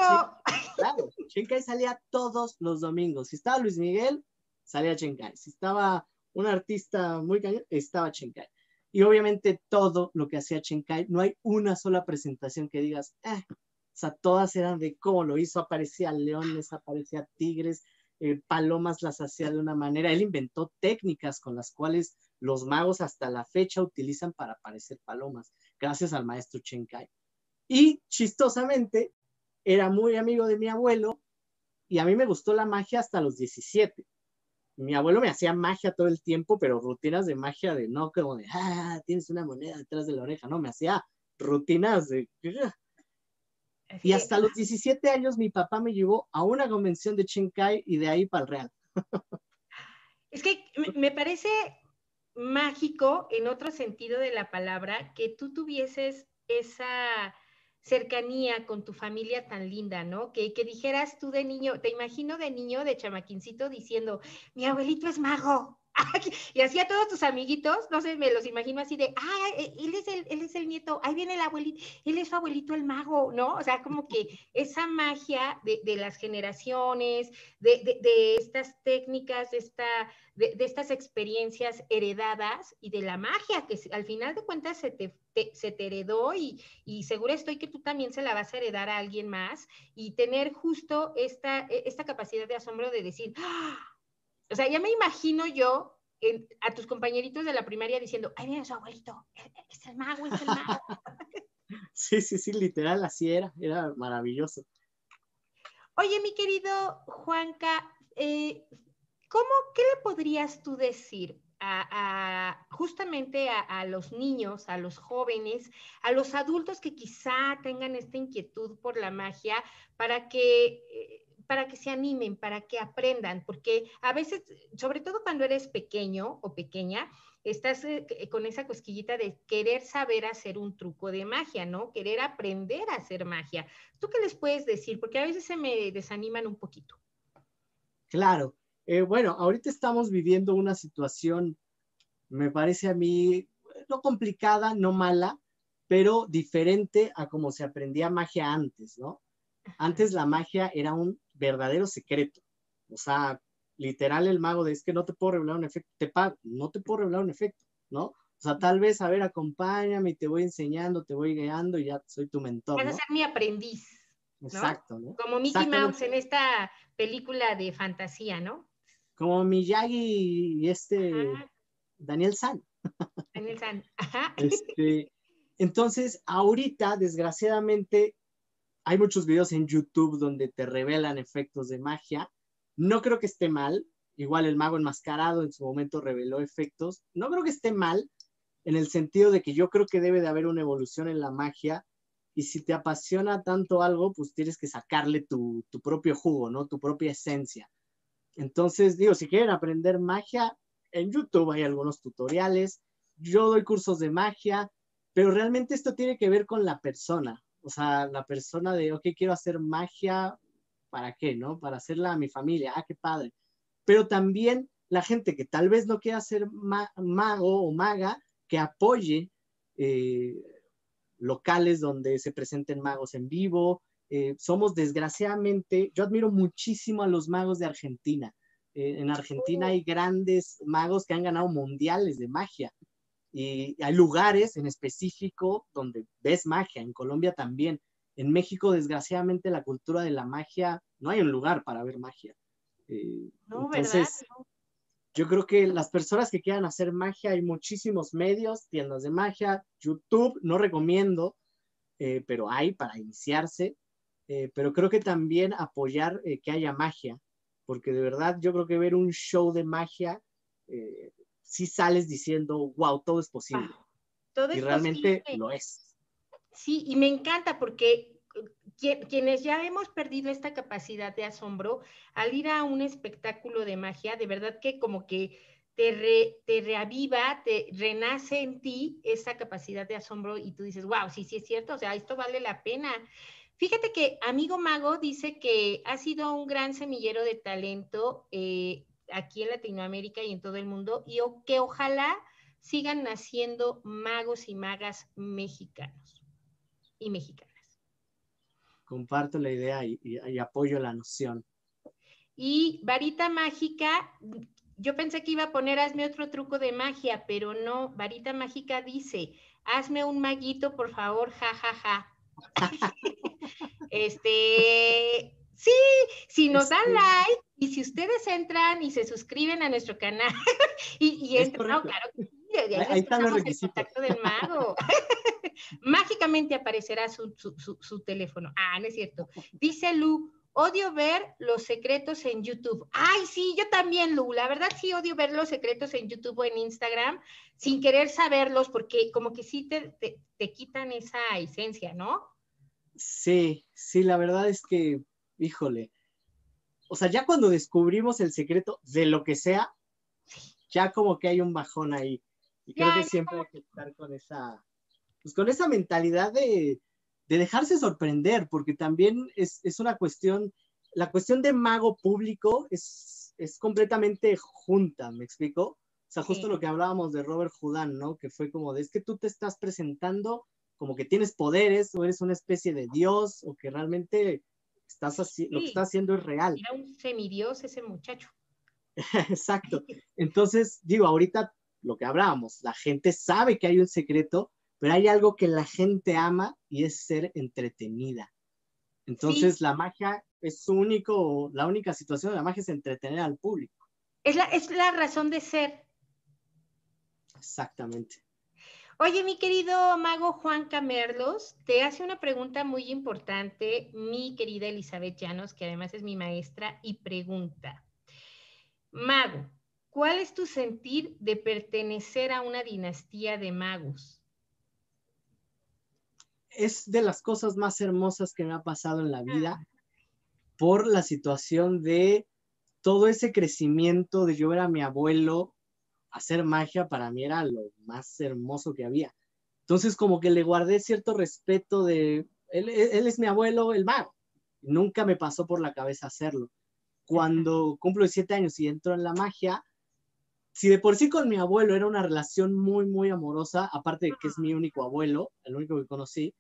claro, Chenkai salía todos los domingos. Si estaba Luis Miguel, salía Chenkai. Si estaba un artista muy cañón, estaba Chenkai. Y obviamente todo lo que hacía Chenkai, no hay una sola presentación que digas, eh, o sea, todas eran de cómo lo hizo, aparecía leones, aparecía tigres, eh, palomas las hacía de una manera. Él inventó técnicas con las cuales los magos hasta la fecha utilizan para parecer palomas, gracias al maestro Chen Kai. Y chistosamente, era muy amigo de mi abuelo y a mí me gustó la magia hasta los 17. Mi abuelo me hacía magia todo el tiempo, pero rutinas de magia de no como de, ah, tienes una moneda detrás de la oreja, no, me hacía rutinas de, y hasta los 17 años mi papá me llevó a una convención de Chinkai y de ahí para el Real. Es que me parece mágico en otro sentido de la palabra que tú tuvieses esa cercanía con tu familia tan linda, ¿no? Que, que dijeras tú de niño, te imagino de niño, de chamaquincito, diciendo, mi abuelito es mago, y así a todos tus amiguitos, no sé, me los imagino así de, ah, él es el, él es el nieto, ahí viene el abuelito, él es su abuelito el mago, ¿no? O sea, como que esa magia de, de las generaciones, de, de, de, estas técnicas, de, esta, de, estas experiencias heredadas y de la magia que al final de cuentas se te, se te heredó y, y seguro estoy que tú también se la vas a heredar a alguien más y tener justo esta, esta capacidad de asombro de decir, ¡Ah! O sea, ya me imagino yo en, a tus compañeritos de la primaria diciendo, ay, mira su abuelito, es el mago, es el mago. Sí, sí, sí, literal, así era, era maravilloso. Oye, mi querido Juanca, eh, ¿cómo, qué le podrías tú decir a, a, justamente a, los niños, a los jóvenes, a los adultos que quizá tengan esta inquietud por la magia para que eh, para que se animen, para que aprendan, porque a veces, sobre todo cuando eres pequeño o pequeña, estás eh, con esa cosquillita de querer saber hacer un truco de magia, ¿no? Querer aprender a hacer magia. ¿Tú qué les puedes decir? Porque a veces se me desaniman un poquito. Claro. Eh, bueno, ahorita estamos viviendo una situación, me parece a mí, no complicada, no mala, pero diferente a como se aprendía magia antes, ¿no? Antes la magia era un verdadero secreto. O sea, literal el mago de es que no te puedo revelar un efecto, te pago, no te puedo revelar un efecto, ¿no? O sea, tal vez, a ver, acompáñame y te voy enseñando, te voy guiando y ya soy tu mentor. Vas a ser mi aprendiz. ¿no? Exacto, ¿no? Como Mickey Mouse en esta película de fantasía, ¿no? Como Miyagi y este Ajá. Daniel San. Daniel San. Ajá. Este, entonces, ahorita, desgraciadamente, hay muchos videos en YouTube donde te revelan efectos de magia. No creo que esté mal. Igual el mago enmascarado en su momento reveló efectos. No creo que esté mal en el sentido de que yo creo que debe de haber una evolución en la magia y si te apasiona tanto algo, pues tienes que sacarle tu, tu propio jugo, ¿no? Tu propia esencia. Entonces, digo, si quieren aprender magia, en YouTube hay algunos tutoriales. Yo doy cursos de magia, pero realmente esto tiene que ver con la persona o sea, la persona de, ok, quiero hacer magia, ¿para qué, no? Para hacerla a mi familia, ah, qué padre. Pero también la gente que tal vez no quiera ser ma mago o maga, que apoye eh, locales donde se presenten magos en vivo. Eh, somos desgraciadamente, yo admiro muchísimo a los magos de Argentina. Eh, en Argentina hay grandes magos que han ganado mundiales de magia. Y hay lugares en específico donde ves magia, en Colombia también. En México, desgraciadamente, la cultura de la magia, no hay un lugar para ver magia. Eh, no, entonces, ¿verdad? yo creo que las personas que quieran hacer magia, hay muchísimos medios, tiendas de magia, YouTube, no recomiendo, eh, pero hay para iniciarse. Eh, pero creo que también apoyar eh, que haya magia, porque de verdad yo creo que ver un show de magia eh, sí sales diciendo, wow, todo es posible. Ah, todo y es realmente posible. lo es. Sí, y me encanta porque quienes ya hemos perdido esta capacidad de asombro, al ir a un espectáculo de magia, de verdad que como que te, re, te reaviva, te renace en ti esa capacidad de asombro y tú dices, wow, sí, sí es cierto, o sea, esto vale la pena. Fíjate que Amigo Mago dice que ha sido un gran semillero de talento eh, aquí en Latinoamérica y en todo el mundo, y que ojalá sigan naciendo magos y magas mexicanos y mexicanas. Comparto la idea y, y, y apoyo la noción. Y varita mágica, yo pensé que iba a poner hazme otro truco de magia, pero no, varita mágica dice, hazme un maguito, por favor, ja, ja, ja. este, sí, si nos dan like y si ustedes entran y se suscriben a nuestro canal y, y entran, no, claro, ahí, ahí están los requisitos. El contacto del mago. Mágicamente aparecerá su, su, su, su, teléfono. Ah, no es cierto. Dice Lu, odio ver los secretos en YouTube. Ay, sí, yo también, Lu. La verdad sí odio ver los secretos en YouTube o en Instagram sin querer saberlos porque como que sí te, te, te quitan esa esencia, ¿no? Sí, sí, la verdad es que, híjole, o sea, ya cuando descubrimos el secreto de lo que sea, ya como que hay un bajón ahí. Y creo que siempre hay que estar con esa, pues con esa mentalidad de, de dejarse sorprender, porque también es, es, una cuestión, la cuestión de mago público es, es completamente junta, ¿me explico? O sea, justo lo que hablábamos de Robert Houdin, ¿no? Que fue como de, es que tú te estás presentando como que tienes poderes o eres una especie de dios o que realmente estás así, lo que estás haciendo es real. Era un semidios ese muchacho. Exacto. Entonces, digo, ahorita lo que hablábamos, la gente sabe que hay un secreto, pero hay algo que la gente ama y es ser entretenida. Entonces, la magia es su único, la única situación de la magia es entretener al público. Es la, es la razón de ser. Exactamente. Oye, mi querido mago Juan Camerlos, te hace una pregunta muy importante mi querida Elizabeth Llanos, que además es mi maestra, y pregunta, Mago, ¿cuál es tu sentir de pertenecer a una dinastía de magos? Es de las cosas más hermosas que me ha pasado en la vida por la situación de todo ese crecimiento de yo ver a mi abuelo hacer magia para mí era lo más hermoso que había. Entonces como que le guardé cierto respeto de, él, es mi abuelo, el mago. Nunca me pasó por la cabeza hacerlo. Cuando cumplo siete años y entro en la magia, si de por sí con mi abuelo era una relación muy, muy amorosa, aparte de que es mi único abuelo, el único que conocí,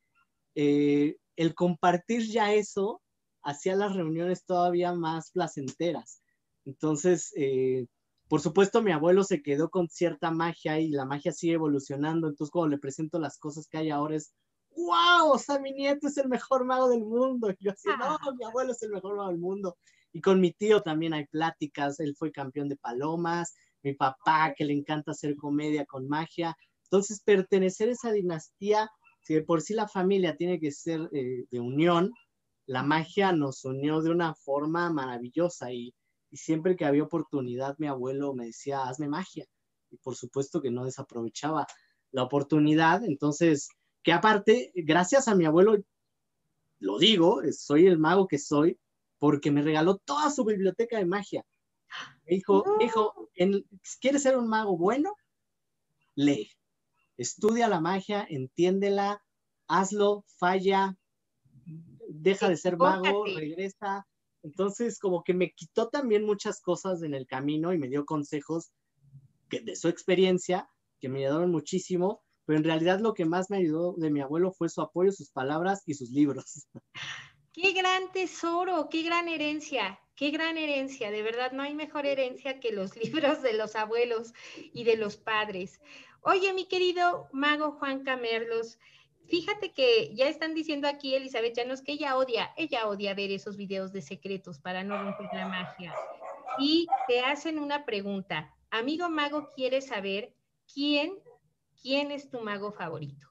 eh, el compartir ya eso hacía las reuniones todavía más placenteras. Entonces, eh, por supuesto, mi abuelo se quedó con cierta magia y la magia sigue evolucionando. Entonces, cuando le presento las cosas que hay ahora es, wow, o sea, mi nieto es el mejor mago del mundo. Y yo así, no, ah. mi abuelo es el mejor mago del mundo. Y con mi tío también hay pláticas. Él fue campeón de palomas. Mi papá, que le encanta hacer comedia con magia. Entonces, pertenecer a esa dinastía, si de por sí la familia tiene que ser eh, de unión, la magia nos unió de una forma maravillosa y y siempre que había oportunidad mi abuelo me decía, hazme magia. Y por supuesto que no desaprovechaba la oportunidad. Entonces, que aparte, gracias a mi abuelo, lo digo, soy el mago que soy, porque me regaló toda su biblioteca de magia. Me dijo, hijo, ¿quieres ser un mago bueno? Lee, estudia la magia, entiéndela, hazlo, falla, deja de ser mago, regresa, entonces, como que me quitó también muchas cosas en el camino y me dio consejos que, de su experiencia que me ayudaron muchísimo, pero en realidad lo que más me ayudó de mi abuelo fue su apoyo, sus palabras y sus libros. Qué gran tesoro, qué gran herencia, qué gran herencia. De verdad, no hay mejor herencia que los libros de los abuelos y de los padres. Oye, mi querido mago Juan Camerlos, Fíjate que ya están diciendo aquí Elizabeth Llanos que ella odia, ella odia ver esos videos de secretos para no romper la magia. Y te hacen una pregunta. Amigo mago quiere saber quién, quién es tu mago favorito.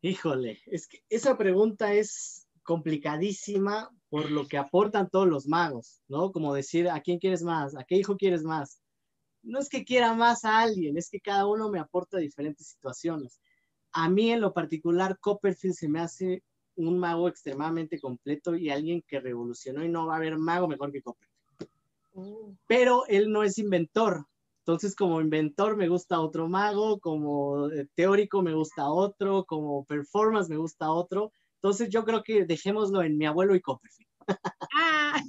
Híjole, es que esa pregunta es complicadísima por lo que aportan todos los magos, ¿no? Como decir, ¿a quién quieres más? ¿A qué hijo quieres más? No es que quiera más a alguien, es que cada uno me aporta diferentes situaciones. A mí en lo particular, Copperfield se me hace un mago extremadamente completo y alguien que revolucionó y no va a haber mago mejor que Copperfield. Oh. Pero él no es inventor. Entonces, como inventor me gusta otro mago, como eh, teórico me gusta otro, como performance me gusta otro. Entonces, yo creo que dejémoslo en mi abuelo y Copperfield. Ah,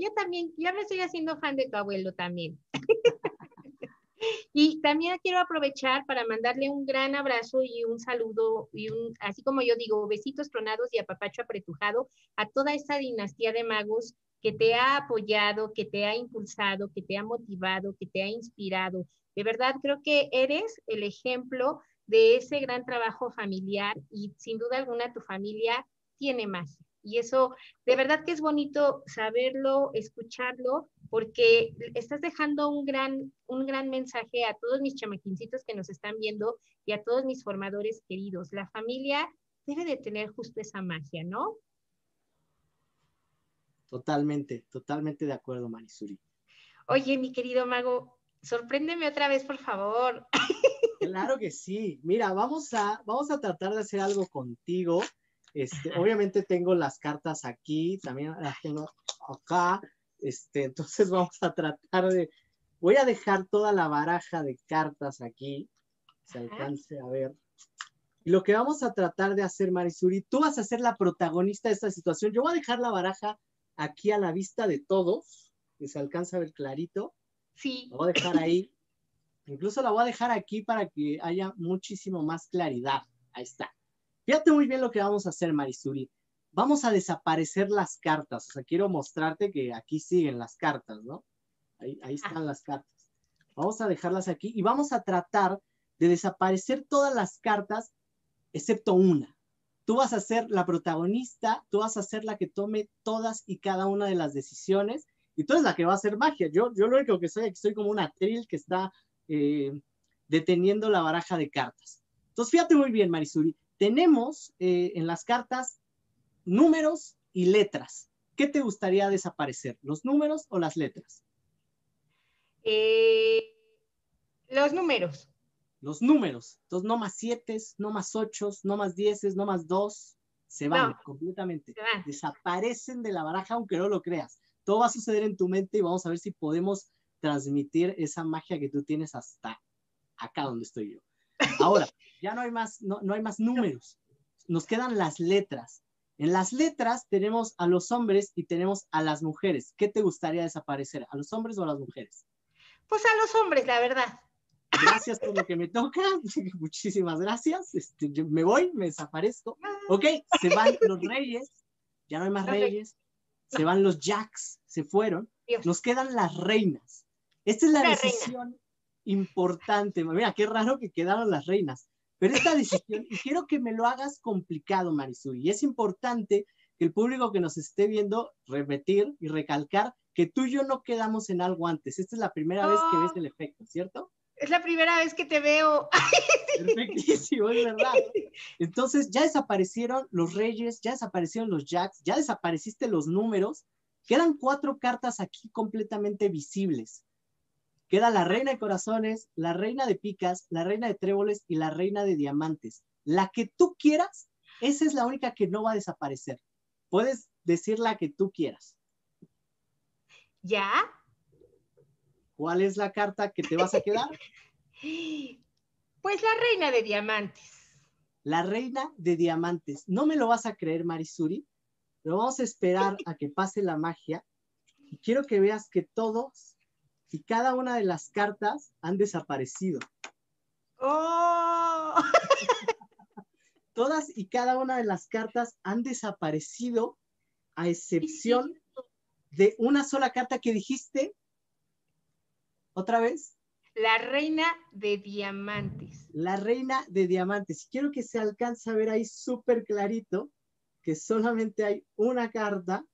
yo también, ya me estoy haciendo fan de tu abuelo también. Y también quiero aprovechar para mandarle un gran abrazo y un saludo y un, así como yo digo, besitos tronados y apapacho apretujado a toda esta dinastía de magos que te ha apoyado, que te ha impulsado, que te ha motivado, que te ha inspirado. De verdad, creo que eres el ejemplo de ese gran trabajo familiar y sin duda alguna tu familia tiene más. Y eso, de verdad que es bonito saberlo, escucharlo porque estás dejando un gran, un gran mensaje a todos mis chamaquincitos que nos están viendo y a todos mis formadores queridos. La familia debe de tener justo esa magia, ¿no? Totalmente, totalmente de acuerdo, Marisuri. Oye, mi querido mago, sorpréndeme otra vez, por favor. Claro que sí. Mira, vamos a, vamos a tratar de hacer algo contigo. Este, obviamente tengo las cartas aquí, también las tengo acá. Este, entonces vamos a tratar de, Voy a dejar toda la baraja de cartas aquí, se alcance a ver. Y lo que vamos a tratar de hacer, Marisuri, tú vas a ser la protagonista de esta situación. Yo voy a dejar la baraja aquí a la vista de todos, que se alcanza a ver clarito. Sí. La voy a dejar ahí. Incluso la voy a dejar aquí para que haya muchísimo más claridad. Ahí está. Fíjate muy bien lo que vamos a hacer, Marisuri. Vamos a desaparecer las cartas. O sea, quiero mostrarte que aquí siguen las cartas, ¿no? Ahí, ahí están las cartas. Vamos a dejarlas aquí y vamos a tratar de desaparecer todas las cartas excepto una. Tú vas a ser la protagonista, tú vas a ser la que tome todas y cada una de las decisiones y tú eres la que va a hacer magia. Yo, yo lo único que soy soy como una atril que está eh, deteniendo la baraja de cartas. Entonces, fíjate muy bien, Marisuri. Tenemos eh, en las cartas números y letras. ¿Qué te gustaría desaparecer? ¿Los números o las letras? Eh, los números. Los números. Entonces, no más siete, no más ocho, no más dieces, no más dos. Se van No. completamente. Se van. Desaparecen de la baraja, aunque no lo creas. Todo va a suceder en tu mente y vamos a ver si podemos transmitir esa magia que tú tienes hasta acá donde estoy yo. Ahora, ya no hay más, no, no hay más números. Nos quedan las letras. En las letras tenemos a los hombres y tenemos a las mujeres. ¿Qué te gustaría desaparecer? ¿A los hombres o a las mujeres? Pues a los hombres, la verdad. Gracias por lo que me toca. Muchísimas gracias. Este, yo me voy, me desaparezco. Ok, se van los reyes. Ya no hay más reyes. Se van los jacks. Se fueron. Nos quedan las reinas. Esta es la reina. Importante. Mira, qué raro que quedaron las reinas. Pero esta decisión, y quiero que me lo hagas complicado, Marisuri. Y es importante que el público que nos esté viendo repetir y recalcar que tú y yo no quedamos en algo antes. Esta es la primera vez que ves Oh. el efecto, ¿cierto? Es la primera vez que te veo. Perfectísimo, es verdad. Entonces, ya desaparecieron los reyes, ya desaparecieron los jacks, ya desapareciste los números. Quedan cuatro cartas aquí completamente visibles. Queda la reina de corazones, la reina de picas, la reina de tréboles y la reina de diamantes. La que tú quieras, esa es la única que no va a desaparecer. Puedes decir la que tú quieras. ¿Ya? ¿Cuál es la carta que te vas a quedar? Pues la reina de diamantes. La reina de diamantes. No me lo vas a creer, Marisuri, pero vamos a esperar a que pase la magia. Y quiero que veas que todos y cada una de las cartas han desaparecido. ¡Oh! Todas y cada una de las cartas han desaparecido, a excepción de una sola carta que dijiste. ¿Otra vez? La reina de diamantes. La reina de diamantes. Quiero que se alcance a ver ahí súper clarito que solamente hay una carta,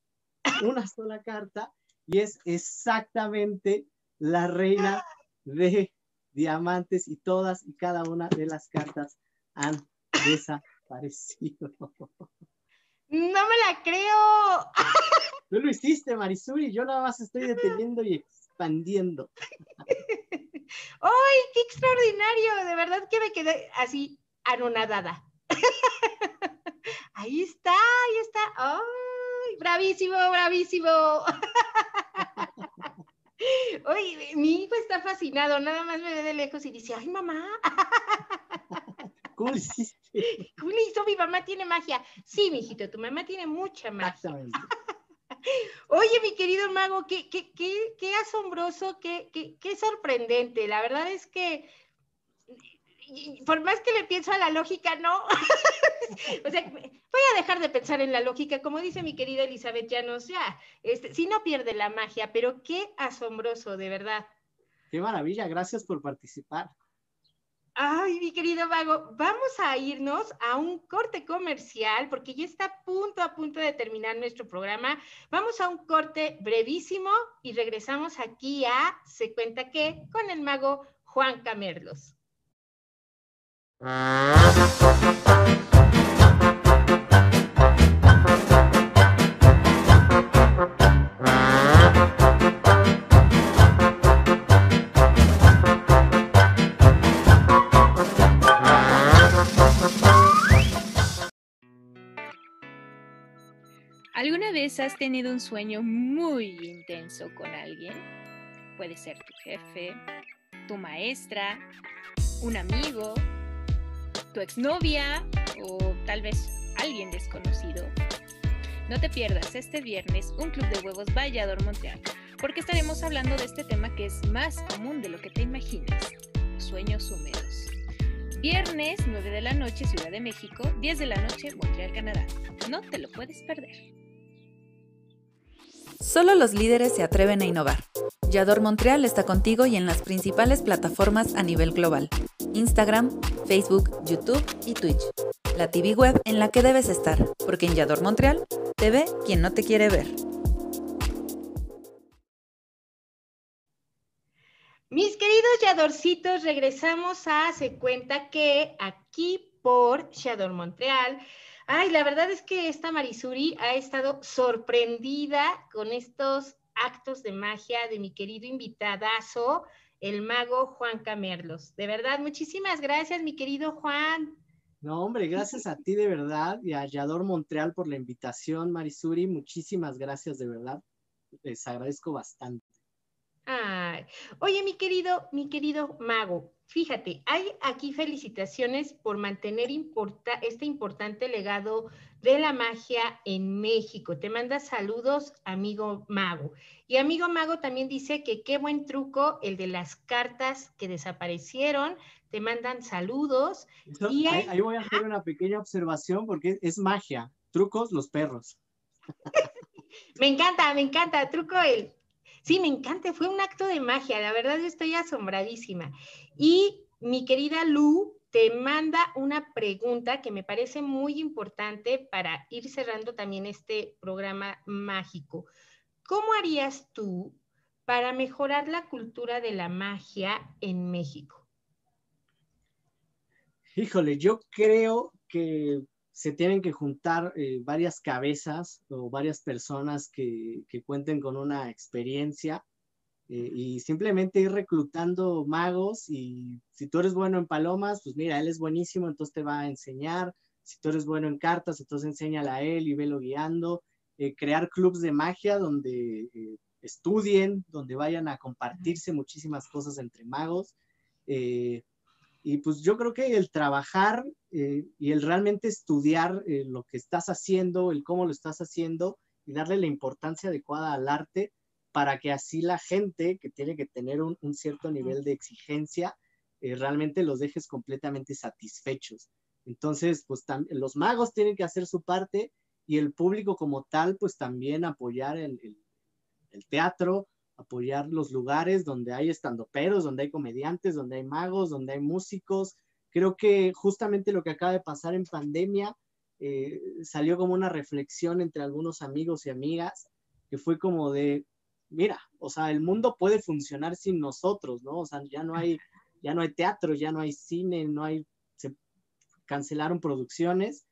una sola carta, y es exactamente la reina de diamantes y todas y cada una de las cartas han desaparecido. No me la creo. Tú lo hiciste, Marisuri, yo nada más estoy deteniendo y expandiendo. ¡Ay, qué extraordinario! De verdad que me quedé así anonadada. Ahí está, ahí está. ¡Ay! Bravísimo, bravísimo. Oye, mi hijo está fascinado, nada más me ve de lejos y dice, ay mamá, ¿Cómo hiciste? ¿cómo le hizo? Mi mamá tiene magia. Sí, mijito, tu mamá tiene mucha magia. Exactamente. Oye, mi querido mago, qué, qué, qué, qué asombroso, qué, qué, qué sorprendente. La verdad es que, por más que le pienso a la lógica, no. o sea, voy a dejar de pensar en la lógica, como dice mi querida Elizabeth Llanos, ya, este, si no pierde la magia, pero qué asombroso, de verdad. Qué maravilla, gracias por participar. Ay, mi querido mago, vamos a irnos a un corte comercial porque ya está a punto, a punto de terminar nuestro programa. Vamos a un corte brevísimo y regresamos aquí a Se cuenta que con el mago Juan Camerlos. ¿Alguna vez has tenido un sueño muy intenso con alguien? puede ser tu jefe, tu maestra, un amigo, tu exnovia o tal vez alguien desconocido. No te pierdas este viernes un club de huevos Vallador Montreal, porque estaremos hablando de este tema que es más común de lo que te imaginas, los sueños húmedos. Viernes 9 de la noche Ciudad de México, 10 de la noche Montreal, Canadá. No te lo puedes perder. Solo los líderes se atreven a innovar. Yador Montreal está contigo y en las principales plataformas a nivel global. Instagram, Facebook, YouTube y Twitch. La TV web en la que debes estar, porque en Yador Montreal te ve quien no te quiere ver. Mis queridos Yadorcitos, regresamos a Se Cuenta que aquí por Yador Montreal Ay, la verdad es que esta Marisuri ha estado sorprendida con estos actos de magia de mi querido invitadazo, el mago Juan Camerlos. De verdad, muchísimas gracias, mi querido Juan. No, hombre, gracias a ti de verdad y a Yador Montreal por la invitación, Marisuri. Muchísimas gracias de verdad. Les agradezco bastante. Ay, oye, mi querido, mi querido mago, Fíjate, hay aquí felicitaciones por mantener este importante legado de la magia en México. Te manda saludos, amigo mago. Y amigo mago también dice que qué buen truco el de las cartas que desaparecieron. Te mandan saludos. ahí, voy a hacer una pequeña observación porque es magia. Trucos, los perros. me encanta, me encanta. Truco el, Sí, me encanta, fue un acto de magia, la verdad yo estoy asombradísima. Y mi querida Lu te manda una pregunta que me parece muy importante para ir cerrando también este programa mágico. ¿Cómo harías tú para mejorar la cultura de la magia en México? Híjole, yo creo que se tienen que juntar eh, varias cabezas o varias personas que, cuenten con una experiencia eh, y simplemente ir reclutando magos y si tú eres bueno en palomas, pues mira, él es buenísimo, entonces te va a enseñar. Si tú eres bueno en cartas, entonces enséñala a él y velo guiando. Eh, crear clubs de magia donde estudien, donde vayan a compartirse muchísimas cosas entre magos. Y pues yo creo que el trabajar eh, y el realmente estudiar eh, lo que estás haciendo, el cómo lo estás haciendo y darle la importancia adecuada al arte para que así la gente que tiene que tener un, cierto nivel de exigencia, eh, realmente los dejes completamente satisfechos. Entonces, pues los magos tienen que hacer su parte y el público como tal, pues también apoyar el, el teatro, apoyar los lugares donde hay estandoperos, donde hay comediantes, donde hay magos, donde hay músicos. Creo que justamente lo que acaba de pasar en pandemia eh, salió como una reflexión entre algunos amigos y amigas, que fue como de, mira, o sea, el mundo puede funcionar sin nosotros, ¿no? O sea, ya no hay, ya no hay teatro, ya no hay cine, no hay, se cancelaron producciones.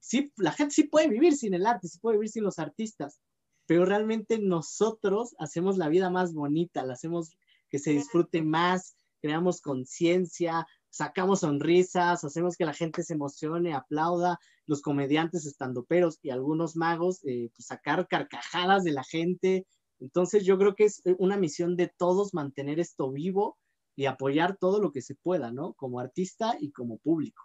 Sí, la gente sí puede vivir sin el arte, sí puede vivir sin los artistas, pero realmente nosotros hacemos la vida más bonita, la hacemos que se disfrute más, creamos conciencia, sacamos sonrisas, hacemos que la gente se emocione, aplauda, los comediantes estandoperos y algunos magos, eh, pues sacar carcajadas de la gente. Entonces yo creo que es una misión de todos mantener esto vivo y apoyar todo lo que se pueda, ¿no? Como artista y como público.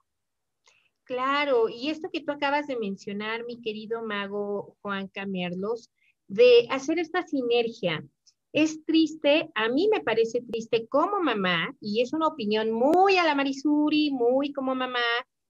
Claro, y esto que tú acabas de mencionar, mi querido mago Juan Camerlos, de hacer esta sinergia. Es triste, a mí me parece triste como mamá, y es una opinión muy a la Marisuri, muy como mamá,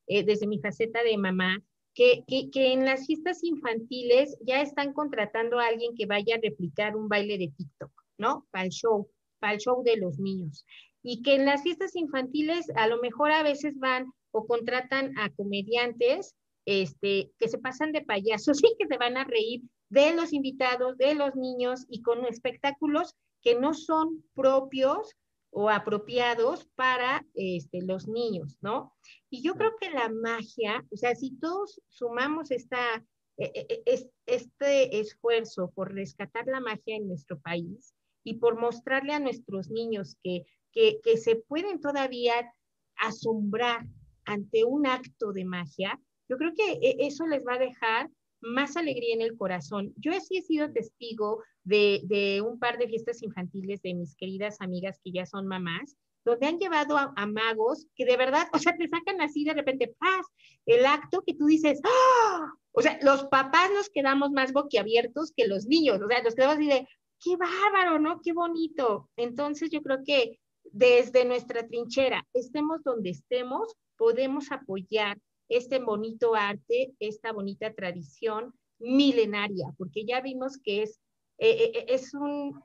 eh, desde mi faceta de mamá, que, que, en las fiestas infantiles ya están contratando a alguien que vaya a replicar un baile de TikTok, ¿no? Para el show, para el show de los niños. Y que en las fiestas infantiles a lo mejor a veces van o contratan a comediantes este, que se pasan de payasos y que se van a reír de los invitados, de los niños y con espectáculos que no son propios o apropiados para este, los niños, ¿no? Y yo creo que la magia, o sea, si todos sumamos esta, e, e, e, este esfuerzo por rescatar la magia en nuestro país y por mostrarle a nuestros niños que, que, que se pueden todavía asombrar ante un acto de magia, yo creo que eso les va a dejar más alegría en el corazón. Yo sí he sido testigo de, un par de fiestas infantiles de mis queridas amigas que ya son mamás, donde han llevado a, magos que de verdad, o sea, te sacan así de repente, paz, el acto que tú dices, ¡ah! O sea, los papás nos quedamos más boquiabiertos que los niños, o sea, nos quedamos así de, qué bárbaro, ¿no? Qué bonito. Entonces yo creo que desde nuestra trinchera, estemos donde estemos, podemos apoyar este bonito arte, esta bonita tradición milenaria, porque ya vimos que es, eh, eh, eh, es un,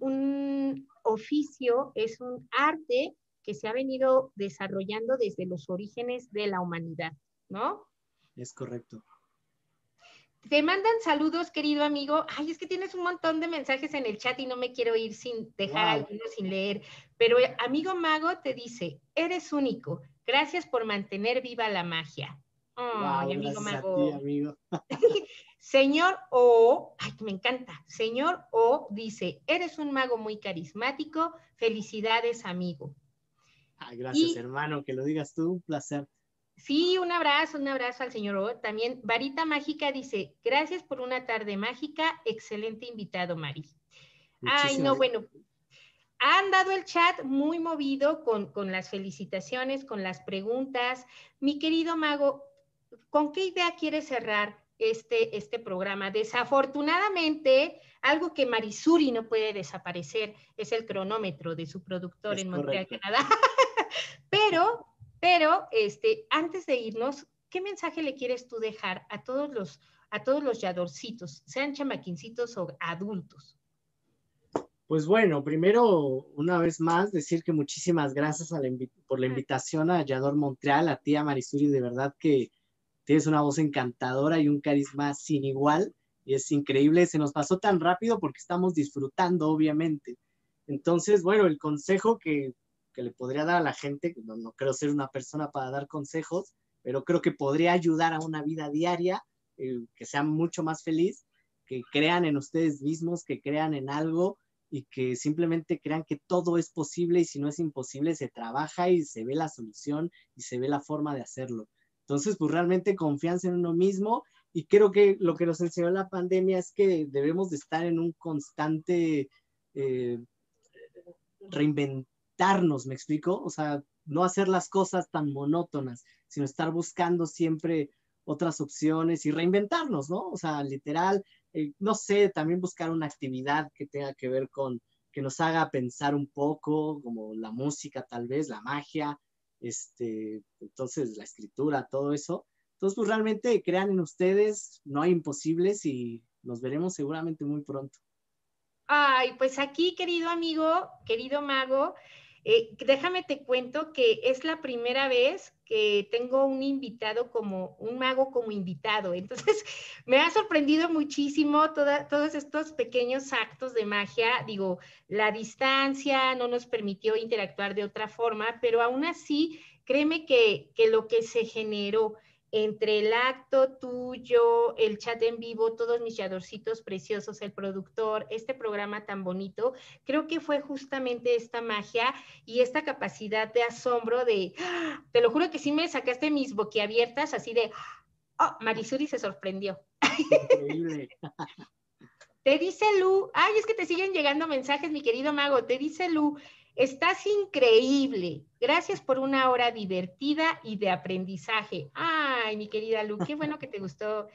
un, oficio, es un arte que se ha venido desarrollando desde los orígenes de la humanidad, ¿no? Es correcto. Te mandan saludos, querido amigo. Ay, es que tienes un montón de mensajes en el chat y no me quiero ir sin dejar alguno sin leer. Pero amigo mago te dice, eres único. Gracias por mantener viva la magia. Ay, amigo mago. amigo. Señor O, ay, me encanta. Señor O dice, eres un mago muy carismático. Felicidades, amigo. Ay, gracias, hermano. Que lo digas tú, un placer. Sí, un abrazo, un abrazo al señor O. También Varita Mágica dice, gracias por una tarde mágica, excelente invitado, Mari. Ay, no, bueno, han dado el chat muy movido con, las felicitaciones, con las preguntas. Mi querido Mago, ¿con qué idea quieres cerrar este, este programa? Desafortunadamente, algo que Marisuri no puede desaparecer es el cronómetro de su productor en Montreal, Canadá. Pero pero este, antes de irnos, ¿qué mensaje le quieres tú dejar a todos los, a todos los yadorcitos, sean chamaquincitos o adultos? Pues bueno, primero, una vez más, decir que muchísimas gracias por la invitación a Yador Montreal, a ti, a Marisuri, de verdad que tienes una voz encantadora y un carisma sin igual, y es increíble, se nos pasó tan rápido porque estamos disfrutando, obviamente. Entonces, bueno, el consejo que que le podría dar a la gente, no, no creo ser una persona para dar consejos, pero creo que podría ayudar a una vida diaria, eh, que sea mucho más feliz, que crean en ustedes mismos, que crean en algo y que simplemente crean que todo es posible y si no es imposible se trabaja y se ve la solución y se ve la forma de hacerlo. Entonces, pues realmente confianza en uno mismo y creo que lo que nos enseñó la pandemia es que debemos de estar en un constante eh, reinventación me explico, o sea, no hacer las cosas tan monótonas, sino estar buscando siempre otras opciones y reinventarnos, ¿no? O sea, literal, eh, no sé, también buscar una actividad que tenga que ver con, que nos haga pensar un poco, como la música tal vez, la magia, este, entonces la escritura, todo eso. Entonces, pues realmente crean en ustedes, no hay imposibles y nos veremos seguramente muy pronto. Ay, pues aquí, querido amigo, querido mago, eh, déjame te cuento que es la primera vez que tengo un invitado como, un mago como invitado. Entonces, me ha sorprendido muchísimo todos estos pequeños actos de magia. Digo, la distancia no nos permitió interactuar de otra forma, pero aún así, créeme que, que lo que se generó entre el acto tuyo, el chat en vivo, todos mis yadorcitos preciosos, el productor, este programa tan bonito, creo que fue justamente esta magia y esta capacidad de asombro de, ¡ah! te lo juro que sí me sacaste mis boquiabiertas así de, oh, Marisuri se sorprendió. Increíble. te dice Lu, ay, es que te siguen llegando mensajes, mi querido mago, te dice Lu, Estás increíble. Gracias por una hora divertida y de aprendizaje. Ay, mi querida Lu, qué bueno que te gustó.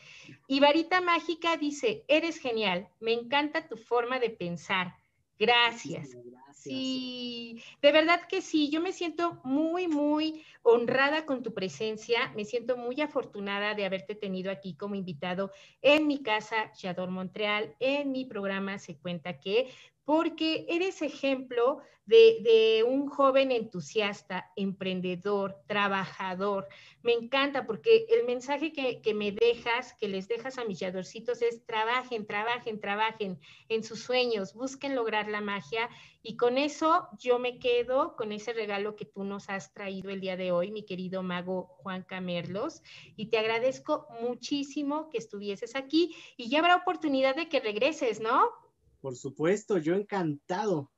Y Varita Mágica dice, eres genial. Me encanta tu forma de pensar. Gracias. Sí, de verdad que sí, yo me siento muy, muy honrada con tu presencia, me siento muy afortunada de haberte tenido aquí como invitado en mi casa, Yador Montreal, en mi programa Se Cuenta que, porque eres ejemplo de, un joven entusiasta, emprendedor, trabajador. Me encanta porque el mensaje que, me dejas, que les dejas a mis es trabajen, trabajen, trabajen en sus sueños, busquen lograr la magia y con eso yo me quedo con ese regalo que tú nos has traído el día de hoy, mi querido mago Juan Camerlos, y te agradezco muchísimo que estuvieses aquí y ya habrá oportunidad de que regreses, ¿no? Por supuesto, yo encantado.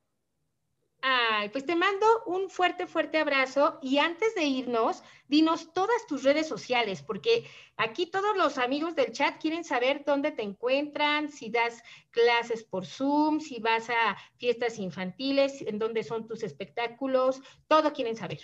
Ay, pues te mando un fuerte, fuerte abrazo y antes de irnos, dinos todas tus redes sociales, porque aquí todos los amigos del chat quieren saber dónde te encuentran, si das clases por Zoom, si vas a fiestas infantiles, en dónde son tus espectáculos, todo quieren saber.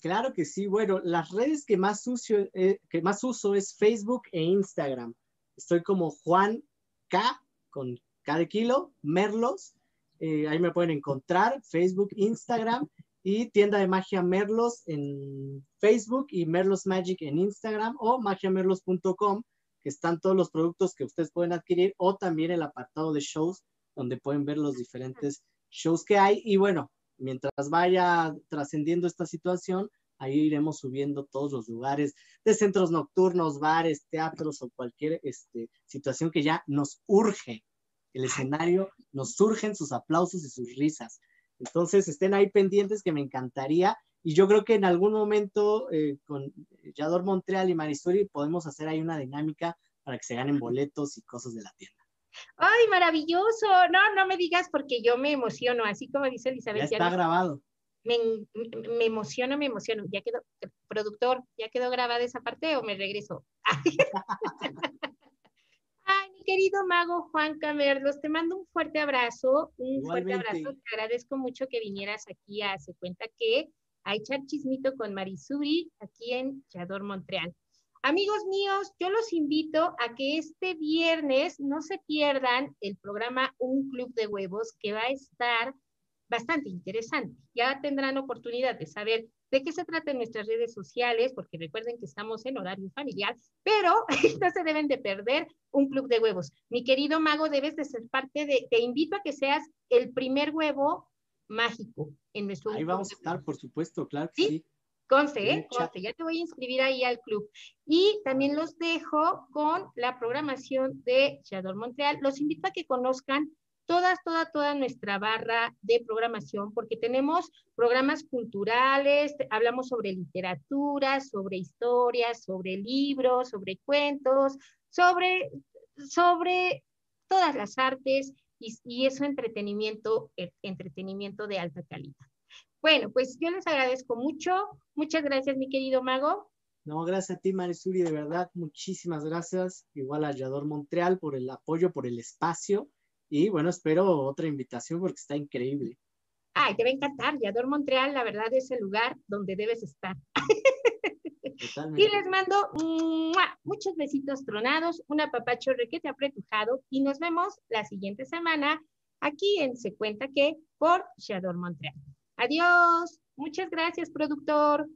Claro que sí, bueno, las redes que más, uso, eh, que más uso es Facebook e Instagram. Estoy como Juan K con De kilo, Merlos eh, ahí me pueden encontrar, Facebook, Instagram y tienda de magia Merlos en Facebook y Merlos Magic en Instagram o magiamerlos.com, que están todos los productos que ustedes pueden adquirir o también el apartado de shows donde pueden ver los diferentes shows que hay. Y bueno, mientras vaya trascendiendo esta situación, ahí iremos subiendo todos los lugares de centros nocturnos, bares, teatros o cualquier este, situación que ya nos urge el escenario, nos surgen sus aplausos y sus risas. Entonces, estén ahí pendientes que me encantaría. Y yo creo que en algún momento eh, con Yador Montreal y Marisuri podemos hacer ahí una dinámica para que se ganen boletos y cosas de la tienda. ¡Ay, maravilloso! No, no me digas porque yo me emociono, así como dice Elizabeth. Ya está grabado. Me, me, emociono, me emociono. Ya quedó, productor, ¿ya quedó grabada esa parte o me regreso? querido mago Juan Camerlos, te mando un fuerte abrazo, un fuerte abrazo. Te agradezco mucho que vinieras aquí a Se Cuenta que a echar chismito con Marisuri aquí en Chador, Montreal. Amigos míos, yo los invito a que este viernes no se pierdan el programa Un Club de Huevos que va a estar bastante interesante. Ya tendrán oportunidad de saber de qué se trata en nuestras redes sociales, porque recuerden que estamos en horario familiar, pero no se deben de perder un club de huevos. Mi querido mago, debes de ser parte de, te invito a que seas el primer huevo mágico en nuestro Ahí vamos a estar, por supuesto, claro que sí. Conste, ¿eh? Conste, ya te voy a inscribir ahí al club. Y también los dejo con la programación de Shadow Montreal. Los invito a que conozcan toda, toda, toda nuestra barra de programación, porque tenemos programas culturales, hablamos sobre literatura, sobre historias, sobre libros, sobre cuentos, sobre, sobre todas las artes y, y eso entretenimiento, eh, entretenimiento de alta calidad. Bueno, pues yo les agradezco mucho. Muchas gracias, mi querido mago. No, gracias a ti, Marisuri, de verdad, muchísimas gracias. Igual a Yador Montreal por el apoyo, por el espacio. Y bueno, espero otra invitación porque está increíble. Ay, te va a encantar. Yador Montreal, la verdad, es el lugar donde debes estar. Y les mando muchos besitos tronados, un apapacho requete apretujado y nos vemos la siguiente semana aquí en Se Cuenta Que por Yador Montreal. Adiós. Muchas gracias, productor.